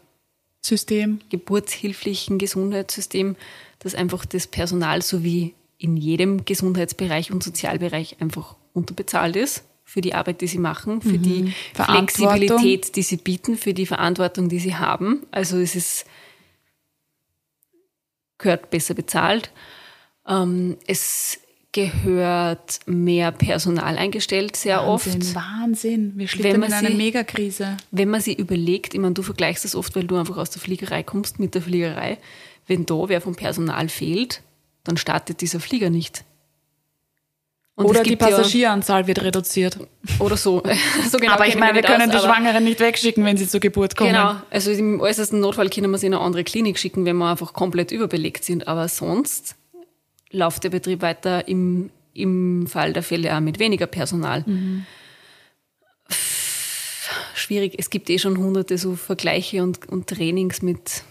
System. geburtshilflichen Gesundheitssystem, dass einfach das Personal so wie in jedem Gesundheitsbereich und Sozialbereich einfach unterbezahlt ist für die Arbeit, die sie machen, für mhm. die Flexibilität, die sie bieten, für die Verantwortung, die sie haben. Also es ist gehört besser bezahlt. Ähm, es gehört mehr Personal eingestellt, sehr Wahnsinn, oft. Wahnsinn, wir schlittern in eine sie, Megakrise. Wenn man sie überlegt, ich meine, du vergleichst das oft, weil du einfach aus der Fliegerei kommst mit der Fliegerei. Wenn da wer vom Personal fehlt, dann startet dieser Flieger nicht. Und Oder die gibt ja- Passagieranzahl wird reduziert. Oder so. so genau aber ich meine, wir können aus, die Schwangeren nicht wegschicken, wenn sie zur Geburt kommen. Genau, also im äußersten Notfall können wir sie in eine andere Klinik schicken, wenn wir einfach komplett überbelegt sind. Aber sonst läuft der Betrieb weiter im, im Fall der Fälle auch mit weniger Personal. Schwierig, es gibt eh schon hunderte so Vergleiche und, und Trainings mit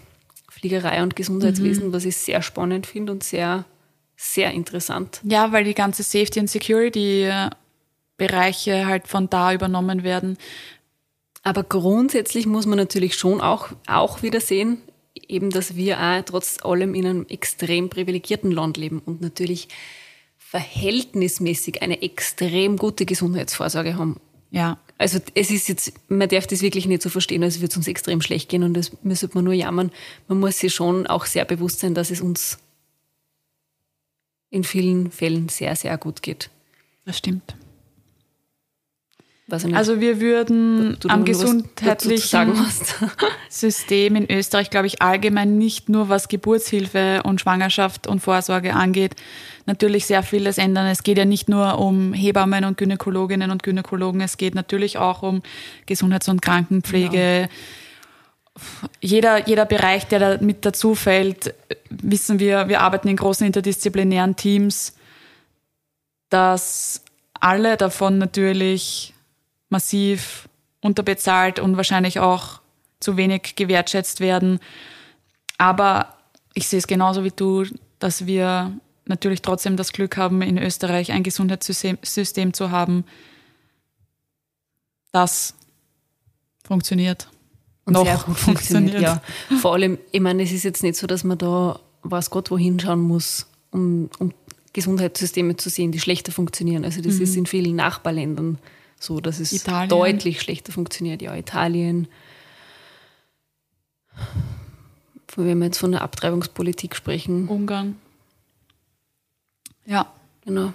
Fliegerei und Gesundheitswesen, was ich sehr spannend finde und sehr, sehr interessant. Ja, weil die ganze Safety and Security äh, Bereiche halt von da übernommen werden. Aber grundsätzlich muss man natürlich schon auch, auch wieder sehen, eben, dass wir auch trotz allem in einem extrem privilegierten Land leben und natürlich verhältnismäßig eine extrem gute Gesundheitsvorsorge haben. Ja. Also es ist jetzt, man darf das wirklich nicht so verstehen, als würde es uns extrem schlecht gehen und das müsste man nur jammern. Man muss sich schon auch sehr bewusst sein, dass es uns in vielen Fällen sehr, sehr gut geht. Das stimmt. Also wir würden du am gesundheitlichen. System in Österreich, glaube ich, allgemein nicht nur was Geburtshilfe und Schwangerschaft und Vorsorge angeht, natürlich sehr vieles ändern. Es geht ja nicht nur um Hebammen und Gynäkologinnen und Gynäkologen, es geht natürlich auch um Gesundheits- und Krankenpflege. Jeder, jeder Bereich, der da mit dazu fällt, wissen wir, wir arbeiten in großen interdisziplinären Teams, dass alle davon natürlich massiv unterbezahlt und wahrscheinlich auch zu wenig gewertschätzt werden. Aber ich sehe es genauso wie du, dass wir natürlich trotzdem das Glück haben, in Österreich ein Gesundheitssystem System zu haben, das funktioniert. Und noch sehr gut funktioniert. funktioniert. Ja. Vor allem, ich meine, es ist jetzt nicht so, dass man da weiß Gott wohin schauen muss, um, um Gesundheitssysteme zu sehen, die schlechter funktionieren. Also das ist in vielen Nachbarländern so, dass es Italien. deutlich schlechter funktioniert. Ja, Italien. Wenn wir jetzt von der Abtreibungspolitik sprechen, Ungarn. Ja. genau.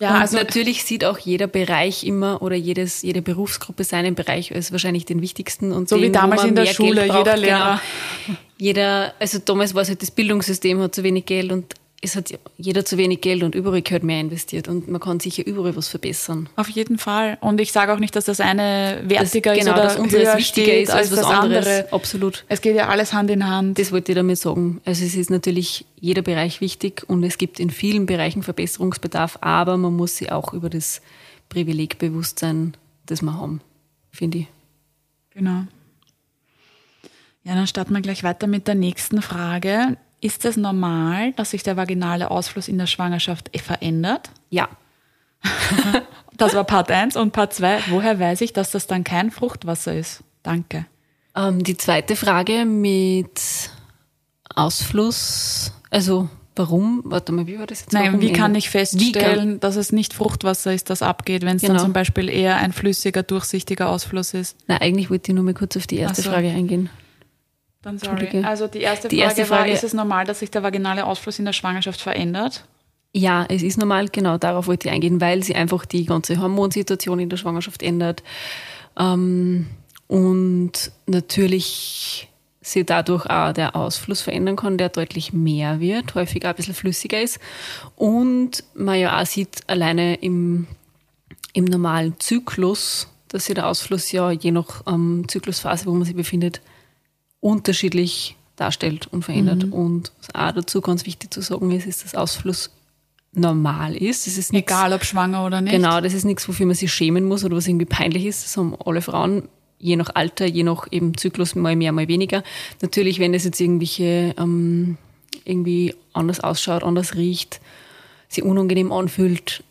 Ja, und also natürlich sieht auch jeder Bereich immer oder jedes, jede Berufsgruppe seinen Bereich als wahrscheinlich den wichtigsten. Und so den, wie damals in der Schule, braucht. jeder Genau. Lehrer. Jeder, also damals war es halt das Bildungssystem hat zu wenig Geld und es hat jeder zu wenig Geld und überall gehört mehr investiert und man kann sicher überall was verbessern. Auf jeden Fall. Und ich sage auch nicht, dass das eine Das, wertiger ist genau, oder dass unseres höher wichtiger ist als was das anderes. andere. Absolut. Es geht ja alles Hand in Hand. Das wollte ich damit sagen. Also es ist natürlich jeder Bereich wichtig und es gibt in vielen Bereichen Verbesserungsbedarf, aber man muss sich auch über das Privileg bewusst sein, das wir haben, finde ich. Genau. Ja, dann starten wir gleich weiter mit der nächsten Frage. Ist es normal, dass sich der vaginale Ausfluss in der Schwangerschaft verändert? Ja, Das war Part 1 und Part 2. Woher weiß ich, dass das dann kein Fruchtwasser ist? Danke. Ähm, die zweite Frage mit Ausfluss, also warum, warte mal, wie war das jetzt? Nein, wie kann ich Wie kann, feststellen, dass es nicht Fruchtwasser ist, das abgeht, wenn es dann Genau. zum Beispiel eher ein flüssiger, durchsichtiger Ausfluss ist? nein, eigentlich wollte ich nur mal kurz auf die erste so. Frage eingehen. Dann sorry. Also die erste, Die Frage erste war, Frage- ist es normal, dass sich der vaginale Ausfluss in der Schwangerschaft verändert? Ja, es ist normal, genau darauf wollte ich eingehen, weil sie einfach die ganze Hormonsituation in der Schwangerschaft ändert. Ähm, und natürlich sich dadurch auch der Ausfluss verändern kann, der deutlich mehr wird, häufig auch ein bisschen flüssiger ist. Und man ja auch sieht, alleine im, im normalen Zyklus, dass sich der Ausfluss ja je nach ähm, Zyklusphase, wo man sich befindet, unterschiedlich darstellt und verändert. Und was auch dazu ganz wichtig zu sagen ist, ist, dass Ausfluss normal ist. Das ist nichts- Egal ob schwanger oder nicht. Genau, das ist nichts, wofür man sich schämen muss oder was irgendwie peinlich ist. Das haben alle Frauen, je nach Alter, je nach eben Zyklus, mal mehr, mal weniger. Natürlich, wenn es jetzt irgendwelche ähm, irgendwie anders ausschaut, anders riecht, sich unangenehm anfühlt,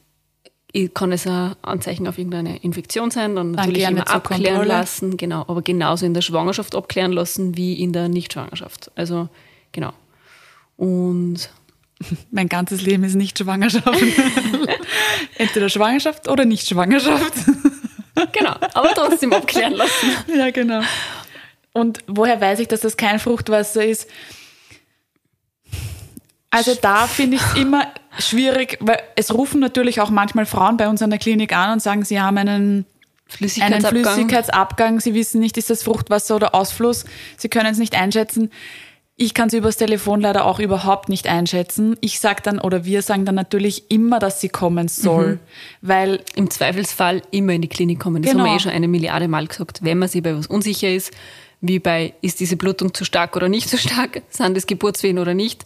kann es ein Anzeichen auf irgendeine Infektion sein, dann natürlich immer abklären Kontrolle. lassen, genau, aber genauso in der Schwangerschaft abklären lassen wie in der Nichtschwangerschaft. Also genau. Und Mein ganzes Leben ist nicht Schwangerschaft. Entweder Schwangerschaft oder nicht Schwangerschaft. genau, aber trotzdem abklären lassen. ja, genau. Und woher weiß ich, dass das kein Fruchtwasser ist? Also da finde ich es immer schwierig, weil es rufen natürlich auch manchmal Frauen bei uns an der Klinik an und sagen, sie haben einen, einen Flüssigkeitsabgang. Flüssigkeitsabgang, sie wissen nicht, ist das Fruchtwasser oder Ausfluss, sie können es nicht einschätzen. Ich kann es übers Telefon leider auch überhaupt nicht einschätzen. Ich sage dann oder wir sagen dann natürlich immer, dass sie kommen soll, mhm. weil im Zweifelsfall immer in die Klinik kommen. Das genau. haben wir eh schon eine Milliarde Mal gesagt. Wenn man sich bei was unsicher ist, wie bei ist diese Blutung zu stark oder nicht zu stark, sind das Geburtswehen oder nicht,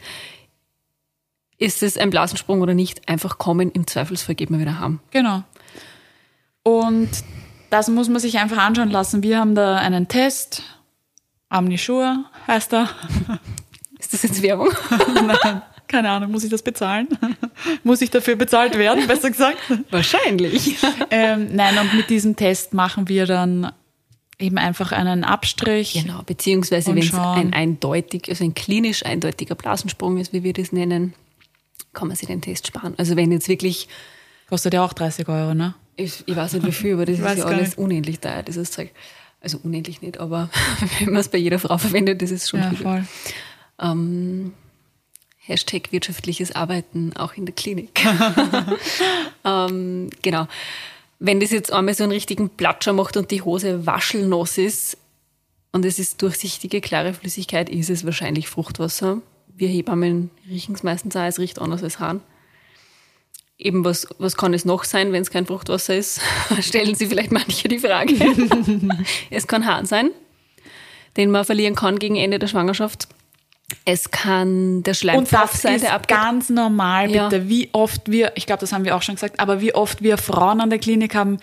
ist es ein Blasensprung oder nicht, einfach kommen, im Zweifelsfall geht man wieder haben. Genau. Und das muss man sich einfach anschauen lassen. Wir haben da einen Test, Amnishur heißt er. Ist das jetzt Werbung? Nein, keine Ahnung. Muss ich das bezahlen? muss ich dafür bezahlt werden, besser gesagt? Wahrscheinlich. Ähm, nein, und mit diesem Test machen wir dann eben einfach einen Abstrich. Genau, beziehungsweise wenn es ein eindeutig, also ein klinisch eindeutiger Blasensprung ist, wie wir das nennen, kann man sich den Test sparen. Also wenn jetzt wirklich... Kostet ja auch 30 Euro, ne? Ich, ich weiß nicht wie viel, aber das ist ja alles unendlich teuer, dieses Zeug. Also unendlich nicht, aber wenn man es bei jeder Frau verwendet, das ist schon ja, viel. Voll. Ähm, Hashtag wirtschaftliches Arbeiten auch in der Klinik. ähm, genau. Wenn das jetzt einmal so einen richtigen Platscher macht und die Hose waschelnass ist und es ist durchsichtige, klare Flüssigkeit, ist es wahrscheinlich Fruchtwasser. Wir Hebammen riechen es meistens auch, es riecht anders als Hahn eben was, was kann es noch sein, wenn es kein Fruchtwasser ist? Stellen Sie vielleicht manche die Frage. es kann Hahn sein, den man verlieren kann gegen Ende der Schwangerschaft. Es kann der Schleimpfropf sein, der abgeht. ganz normal, bitte. Ja. Wie oft wir, ich glaube, das haben wir auch schon gesagt, aber wie oft wir Frauen an der Klinik haben,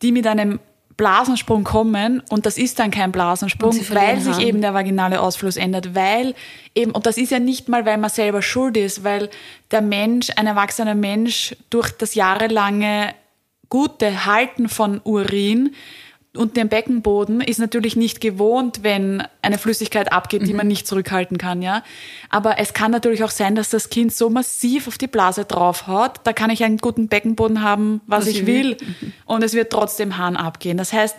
die mit einem Blasensprung kommen und das ist dann kein Blasensprung, weil sich haben. eben der vaginale Ausfluss ändert, weil eben, und das ist ja nicht mal, weil man selber schuld ist, weil der Mensch, ein erwachsener Mensch durch das jahrelange gute Halten von Urin und dem Beckenboden ist natürlich nicht gewohnt, wenn eine Flüssigkeit abgeht, die mhm. man nicht zurückhalten kann, ja. Aber es kann natürlich auch sein, dass das Kind so massiv auf die Blase draufhaut, da kann ich einen guten Beckenboden haben, was, was ich will, will. Mhm. und es wird trotzdem Hahn abgehen. Das heißt,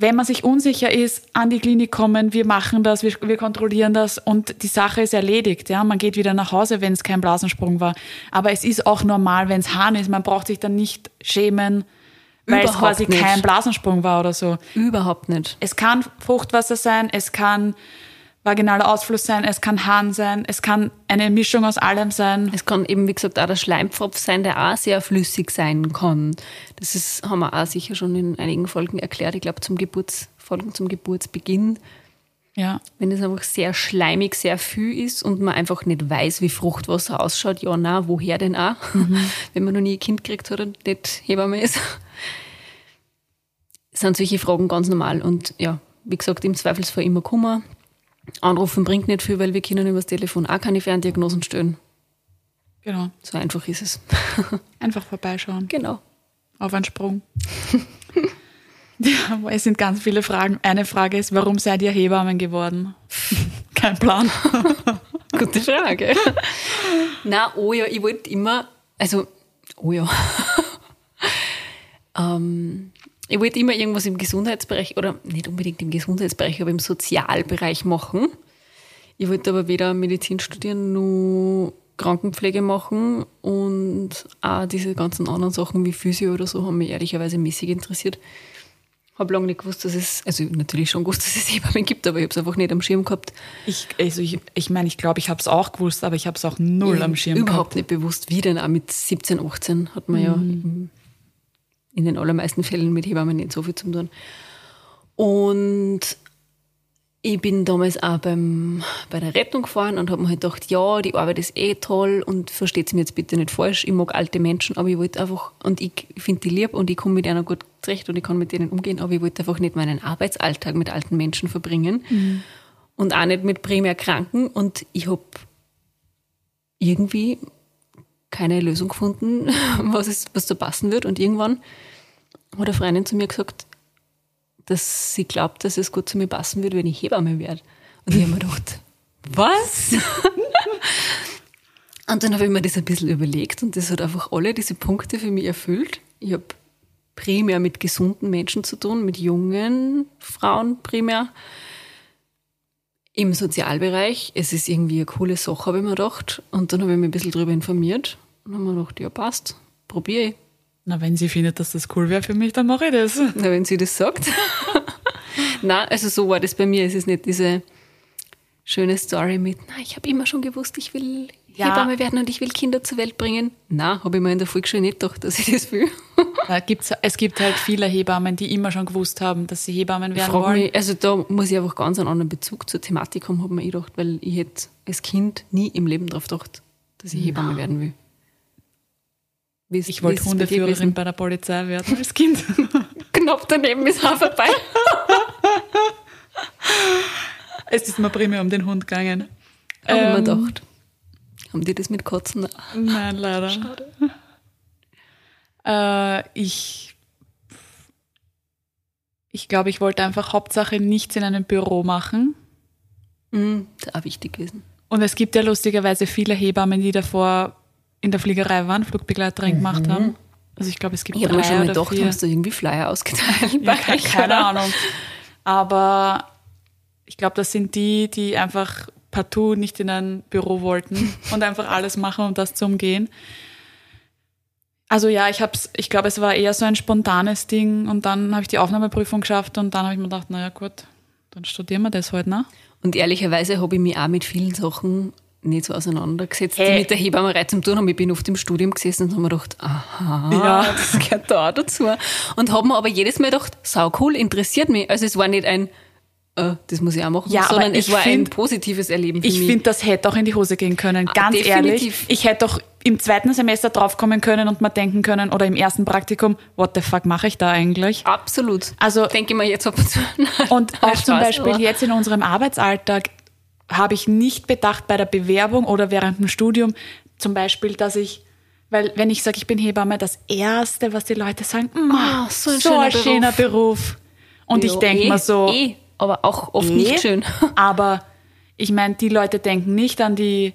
wenn man sich unsicher ist, an die Klinik kommen, wir machen das, wir, wir kontrollieren das und die Sache ist erledigt. Ja, man geht wieder nach Hause, wenn es kein Blasensprung war. Aber es ist auch normal, wenn es Hahn ist. Man braucht sich dann nicht schämen, weil es quasi nicht. kein Blasensprung war oder so. Überhaupt nicht. Es kann Fruchtwasser sein, es kann vaginaler Ausfluss sein, es kann Hahn sein, es kann eine Mischung aus allem sein. Es kann eben, wie gesagt, auch der Schleimpfropf sein, der auch sehr flüssig sein kann. Das ist, haben wir auch sicher schon in einigen Folgen erklärt. Ich glaube, zum Geburts, Folgen zum Geburtsbeginn. Ja. Wenn es einfach sehr schleimig, sehr viel ist und man einfach nicht weiß, wie Fruchtwasser ausschaut, ja, na, woher denn auch? Mhm. Wenn man noch nie ein Kind hat und nicht Hebamme ist sind solche Fragen ganz normal. Und ja, wie gesagt, im Zweifelsfall immer Kummer. Anrufen bringt nicht viel, weil wir können über das Telefon auch keine Ferndiagnosen stellen. Genau. So einfach ist es. Einfach vorbeischauen. Genau. Auf einen Sprung. Ja, es sind ganz viele Fragen. Eine Frage ist, warum seid ihr Hebammen geworden? Kein Plan. Gute Frage. Na, oh ja, ich wollte immer, also, oh ja. ähm, ich wollte immer irgendwas im Gesundheitsbereich oder nicht unbedingt im Gesundheitsbereich, aber im Sozialbereich machen. Ich wollte aber weder Medizin studieren noch Krankenpflege machen und auch diese ganzen anderen Sachen wie Physio oder so haben mich ehrlicherweise mäßig interessiert. Habe lange nicht gewusst, dass es, also natürlich schon gewusst, dass es Hebammen gibt, aber ich habe es einfach nicht am Schirm gehabt. Ich, also ich, ich meine, ich glaube, ich habe es auch gewusst, aber ich habe es auch null ich am Schirm überhaupt gehabt. Überhaupt nicht bewusst. Wie denn auch mit 17, 18 hat man mhm. ja in den allermeisten Fällen mit Hebammen nicht so viel zu tun. Und ich bin damals auch beim, bei der Rettung gefahren und habe mir halt gedacht, ja, die Arbeit ist eh toll und versteht sie mir jetzt bitte nicht falsch, ich mag alte Menschen, aber ich wollte einfach, und ich finde die lieb und ich komme mit einer gut zurecht und ich kann mit denen umgehen, aber ich wollte einfach nicht meinen Arbeitsalltag mit alten Menschen verbringen mhm. und auch nicht mit primär Kranken und ich habe irgendwie keine Lösung gefunden, was, es, was da passen wird. Und irgendwann hat eine Freundin zu mir gesagt, dass sie glaubt, dass es gut zu mir passen wird, wenn ich Hebamme werde. Und ich habe mir gedacht, was? und dann habe ich mir das ein bisschen überlegt und das hat einfach alle diese Punkte für mich erfüllt. Ich habe primär mit gesunden Menschen zu tun, mit jungen Frauen primär. Im Sozialbereich, es ist irgendwie eine coole Sache, habe ich mir gedacht. Und dann habe ich mich ein bisschen darüber informiert und habe mir gedacht, ja passt, probiere ich. Na, wenn sie findet, dass das cool wäre für mich, dann mache ich das. Na, wenn sie das sagt. Na, also so war das bei mir. Es ist nicht diese schöne Story mit, na, ich habe immer schon gewusst, ich will Ja. Hebamme werden und ich will Kinder zur Welt bringen. Na, habe ich mir in der Volksschule nicht gedacht, dass ich das will. Da gibt's, es gibt halt viele Hebammen, die immer schon gewusst haben, dass sie Hebammen werden frage wollen. mich, also da muss ich einfach ganz einen anderen Bezug zur Thematik haben, habe mir ich gedacht, weil ich hätte als Kind nie im Leben darauf gedacht, dass ich Hebamme werden will. Wie ist- Ich wollte Hundeführerin bei der Polizei werden als Kind. Knapp daneben ist auch vorbei. es ist mir primär um den Hund gegangen. Habe ich mir Ähm, gedacht. Haben die das mit Katzen? Nein, leider. Äh, ich ich glaube, ich wollte einfach Hauptsache nichts in einem Büro machen. Mhm, das ist auch wichtig gewesen. Und es gibt ja lustigerweise viele Hebammen, die davor in der Fliegerei waren, Flugbegleiterin gemacht haben. Also ich glaube, es gibt Ich drei schon oder gedacht, vier. hast du irgendwie Flyer ausgeteilt? Ja, keine, keine? Ahnung. Aber ich glaube, das sind die, die einfach partout nicht in ein Büro wollten und einfach alles machen, um das zu umgehen. Also ja, ich hab's, ich glaube, es war eher so ein spontanes Ding und dann habe ich die Aufnahmeprüfung geschafft und dann habe ich mir gedacht, naja gut, dann studieren wir das halt, ne? Und ehrlicherweise habe ich mich auch mit vielen Sachen nicht so auseinandergesetzt, Hey. die mit der Hebammerei zu tun haben. Ich bin oft im Studium gesessen und habe mir gedacht, aha, Ja. das gehört da auch dazu. Und habe mir aber jedes Mal gedacht, sau cool, interessiert mich. Also es war nicht ein, äh, das muss ich auch machen, Ja, sondern es ich war ein find- positives Erleben für Ich mich. finde, das hätte auch in die Hose gehen können, Ah, ganz definitiv. ehrlich. Ich hätte doch im zweiten Semester draufkommen können und mal denken können oder im ersten Praktikum, what the fuck mache ich da eigentlich? Absolut. Also- denke ich mir jetzt ab und zu. Und auch zum Beispiel aber- jetzt in unserem Arbeitsalltag habe ich nicht bedacht bei der Bewerbung oder während dem Studium, zum Beispiel, dass ich, weil wenn ich sage, ich bin Hebamme, das Erste, was die Leute sagen, "Ma, Ah, so so ein ein, schöner schöner Beruf. Und ich Ja, denke eh, mir so, Eh, aber auch oft eh, nicht schön. aber ich meine, die Leute denken nicht an die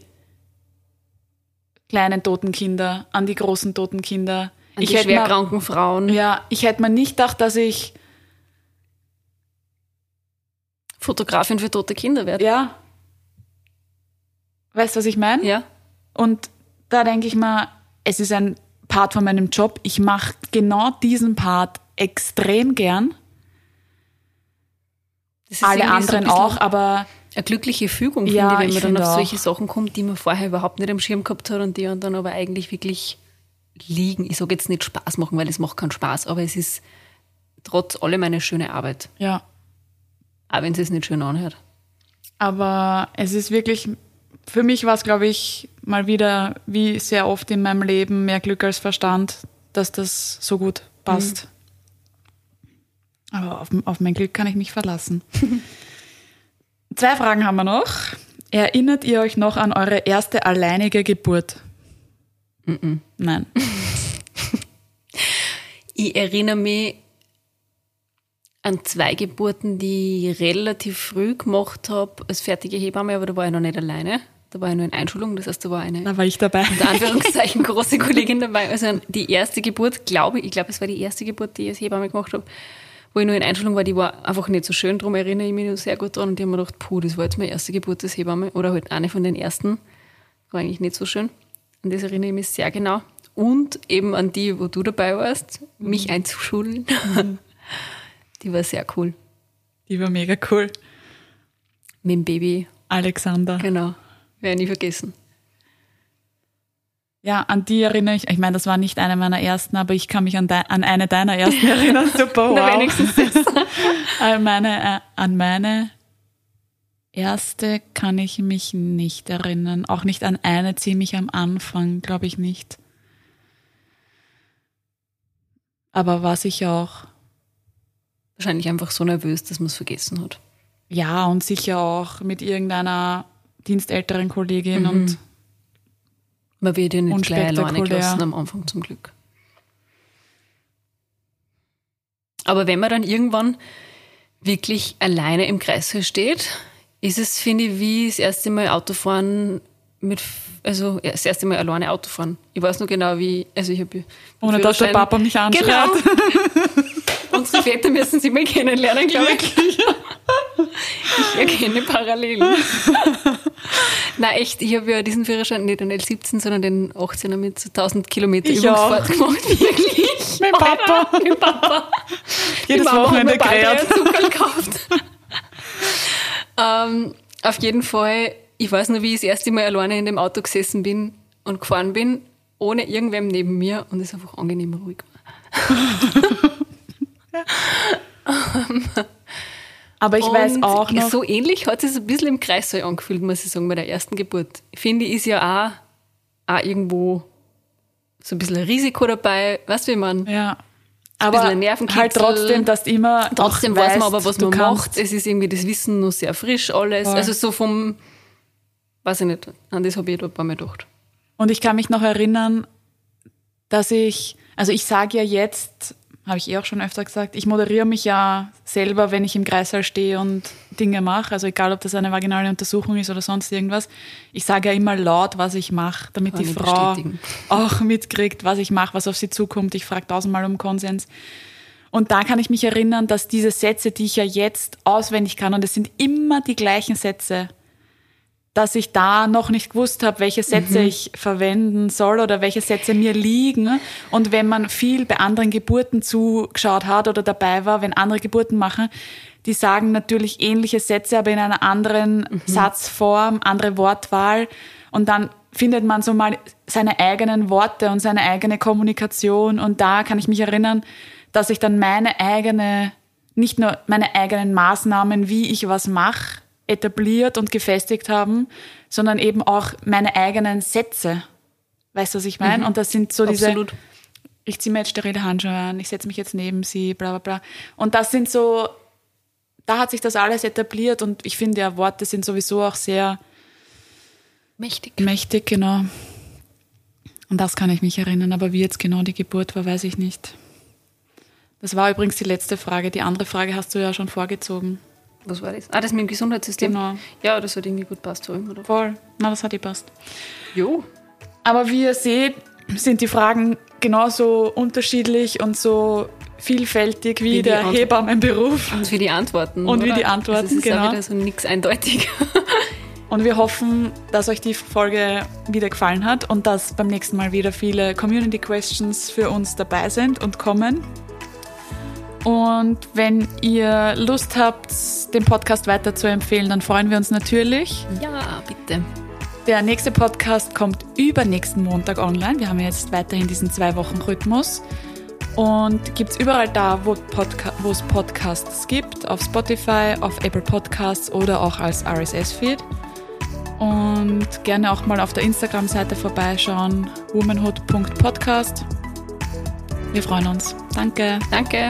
kleinen toten Kinder, an die großen toten Kinder. An ich die schwerkranken Frauen, ja, ich hätte mir nicht gedacht, dass ich, Fotografin für tote Kinder werde. ja, weißt du, was ich meine? Ja. Und da denke ich mal, es ist ein Part von meinem Job. Ich mache genau diesen Part extrem gern. Alle so anderen bisschen auch, aber Eine glückliche Fügung, Ja, finde ich, wenn man dann auf auch. solche Sachen kommt, die man vorher überhaupt nicht am Schirm gehabt hat und die dann aber eigentlich wirklich liegen. Ich sage jetzt nicht Spaß machen, weil es macht keinen Spaß, aber es ist trotz allem eine schöne Arbeit. ja. Auch wenn es nicht schön anhört. Aber es ist wirklich, für mich war es, glaube ich, mal wieder, wie sehr oft in meinem Leben, mehr Glück als Verstand, dass das so gut passt. Aber auf, auf mein Glück kann ich mich verlassen. Zwei Fragen haben wir noch. Erinnert ihr euch noch an eure erste alleinige Geburt? Nein. Ich erinnere mich an zwei Geburten, die ich relativ früh gemacht habe als fertige Hebamme, aber da war ich noch nicht alleine. Da war ich nur in Einschulung, das heißt, da war eine Da war ich dabei. unter Anführungszeichen große Kollegin dabei. Also die erste Geburt, glaube ich, ich glaube, es war die erste Geburt, die ich als Hebamme gemacht habe, wo ich nur in Einschulung war, die war einfach nicht so schön, darum erinnere ich mich noch sehr gut dran und ich habe mir gedacht, puh, das war jetzt meine erste Geburt als Hebamme oder halt eine von den ersten. War eigentlich nicht so schön. An das erinnere ich mich sehr genau. Und eben an die, wo du dabei warst, mich einzuschulen. Die war sehr cool. Die war mega cool. Mit dem Baby, Alexander. genau. Werde nie vergessen. Ja, an die erinnere ich. Ich meine, das war nicht eine meiner ersten, aber ich kann mich an, dei- an eine deiner ersten erinnern. Super, Na, wow. wenigstens das. An meine, äh, an meine erste kann ich mich nicht erinnern. Auch nicht an eine ziemlich am Anfang, glaube ich nicht. Aber war sicher auch, Wahrscheinlich einfach so nervös, dass man es vergessen hat. ja, und sicher auch mit irgendeiner dienstälteren Kollegin und Man wird ja nicht gleich alleine gelassen am Anfang zum Glück. Aber wenn man dann irgendwann wirklich alleine im Kreissaal steht, ist es, finde ich, wie das erste Mal Autofahren mit, also ja, das erste Mal alleine Autofahren. Ich weiß noch genau, wie, also ich habe ohne dass der Papa mich anschreit. Genau. Unsere Väter müssen sie mal kennenlernen, glaube ich. Ich erkenne Parallelen. Nein, echt, ich habe ja diesen Führerschein nicht den L17, sondern den 18er mit so 1000 Kilometer Ich Übungsfahrt auch. gemacht. Wirklich? Mit Papa. Mit Papa. Jedes Wochenende gerät. gekauft. ähm, Auf jeden Fall, ich weiß nur, wie ich das erste Mal alleine in dem Auto gesessen bin und gefahren bin, ohne irgendwem neben mir und es einfach angenehm ruhig war. Aber ich weiß Und auch noch, So ähnlich hat es sich ein bisschen im Kreissaal angefühlt, muss ich sagen, bei der ersten Geburt. Finde ich, ist ja auch, auch irgendwo so ein bisschen ein Risiko dabei. Weißt du, wie man? ja. bisschen Aber halt trotzdem, dass du immer Trotzdem weiß weißt, man aber, was man kannst. macht. Es ist irgendwie das Wissen noch sehr frisch, alles. Voll. Also so vom, weiß ich nicht, an das habe ich da ein paar Mal gedacht. Und ich kann mich noch erinnern, dass ich, also ich sage ja jetzt, habe ich eh auch schon öfter gesagt, ich moderiere mich ja selber, wenn ich im Kreissaal stehe und Dinge mache. Also egal, ob das eine vaginale Untersuchung ist oder sonst irgendwas. Ich sage ja immer laut, was ich mache, damit Kann die Frau bestätigen. auch mitkriegt, was ich mache, was auf sie zukommt. Ich frage tausendmal um Konsens. Und da kann ich mich erinnern, dass diese Sätze, die ich ja jetzt auswendig kann, und es sind immer die gleichen Sätze, dass ich da noch nicht gewusst habe, welche Sätze ich verwenden soll oder welche Sätze mir liegen. Und wenn man viel bei anderen Geburten zugeschaut hat oder dabei war, wenn andere Geburten machen, die sagen natürlich ähnliche Sätze, aber in einer anderen Satzform, andere Wortwahl. Und dann findet man so mal seine eigenen Worte und seine eigene Kommunikation. Und da kann ich mich erinnern, dass ich dann meine eigene, nicht nur meine eigenen Maßnahmen, wie ich was mache, etabliert und gefestigt haben, sondern eben auch meine eigenen Sätze. Weißt du, was ich meine? Und das sind so diese, Absolut. ich ziehe mir jetzt sterile Handschuhe an, ich setze mich jetzt neben sie, bla bla bla. Und das sind so, da hat sich das alles etabliert und ich finde ja, Worte sind sowieso auch sehr Mächtig. mächtig, genau. Und das kann ich mich erinnern, aber wie jetzt genau die Geburt war, weiß ich nicht. Das war übrigens die letzte Frage. Die andere Frage hast du ja schon vorgezogen. Was war das? Ah, das mit dem Gesundheitssystem. Genau. Ja, das hat irgendwie gut passt. So, oder? Voll. Na, das hat gepasst. Jo. Aber wie ihr seht, sind die Fragen genauso unterschiedlich und so vielfältig wie, Wie der Antwort- Hebammenberuf. Und wie die Antworten. Und wie oder? die Antworten, also es ist genau. auch wieder so nix eindeutig. Und wir hoffen, dass euch die Folge wieder gefallen hat und dass beim nächsten Mal wieder viele Community Questions für uns dabei sind und kommen. Und wenn ihr Lust habt, den Podcast weiter zu empfehlen, dann freuen wir uns natürlich. ja, bitte. Der nächste Podcast kommt übernächsten Montag online. Wir haben jetzt weiterhin diesen Zwei-Wochen-Rhythmus. Und gibt es überall da, wo, Podca wo es Podcasts gibt, auf Spotify, auf Apple Podcasts oder auch als RSS-Feed. Und gerne auch mal auf der Instagram-Seite vorbeischauen, womanhood.podcast. Wir freuen uns. Danke. Danke.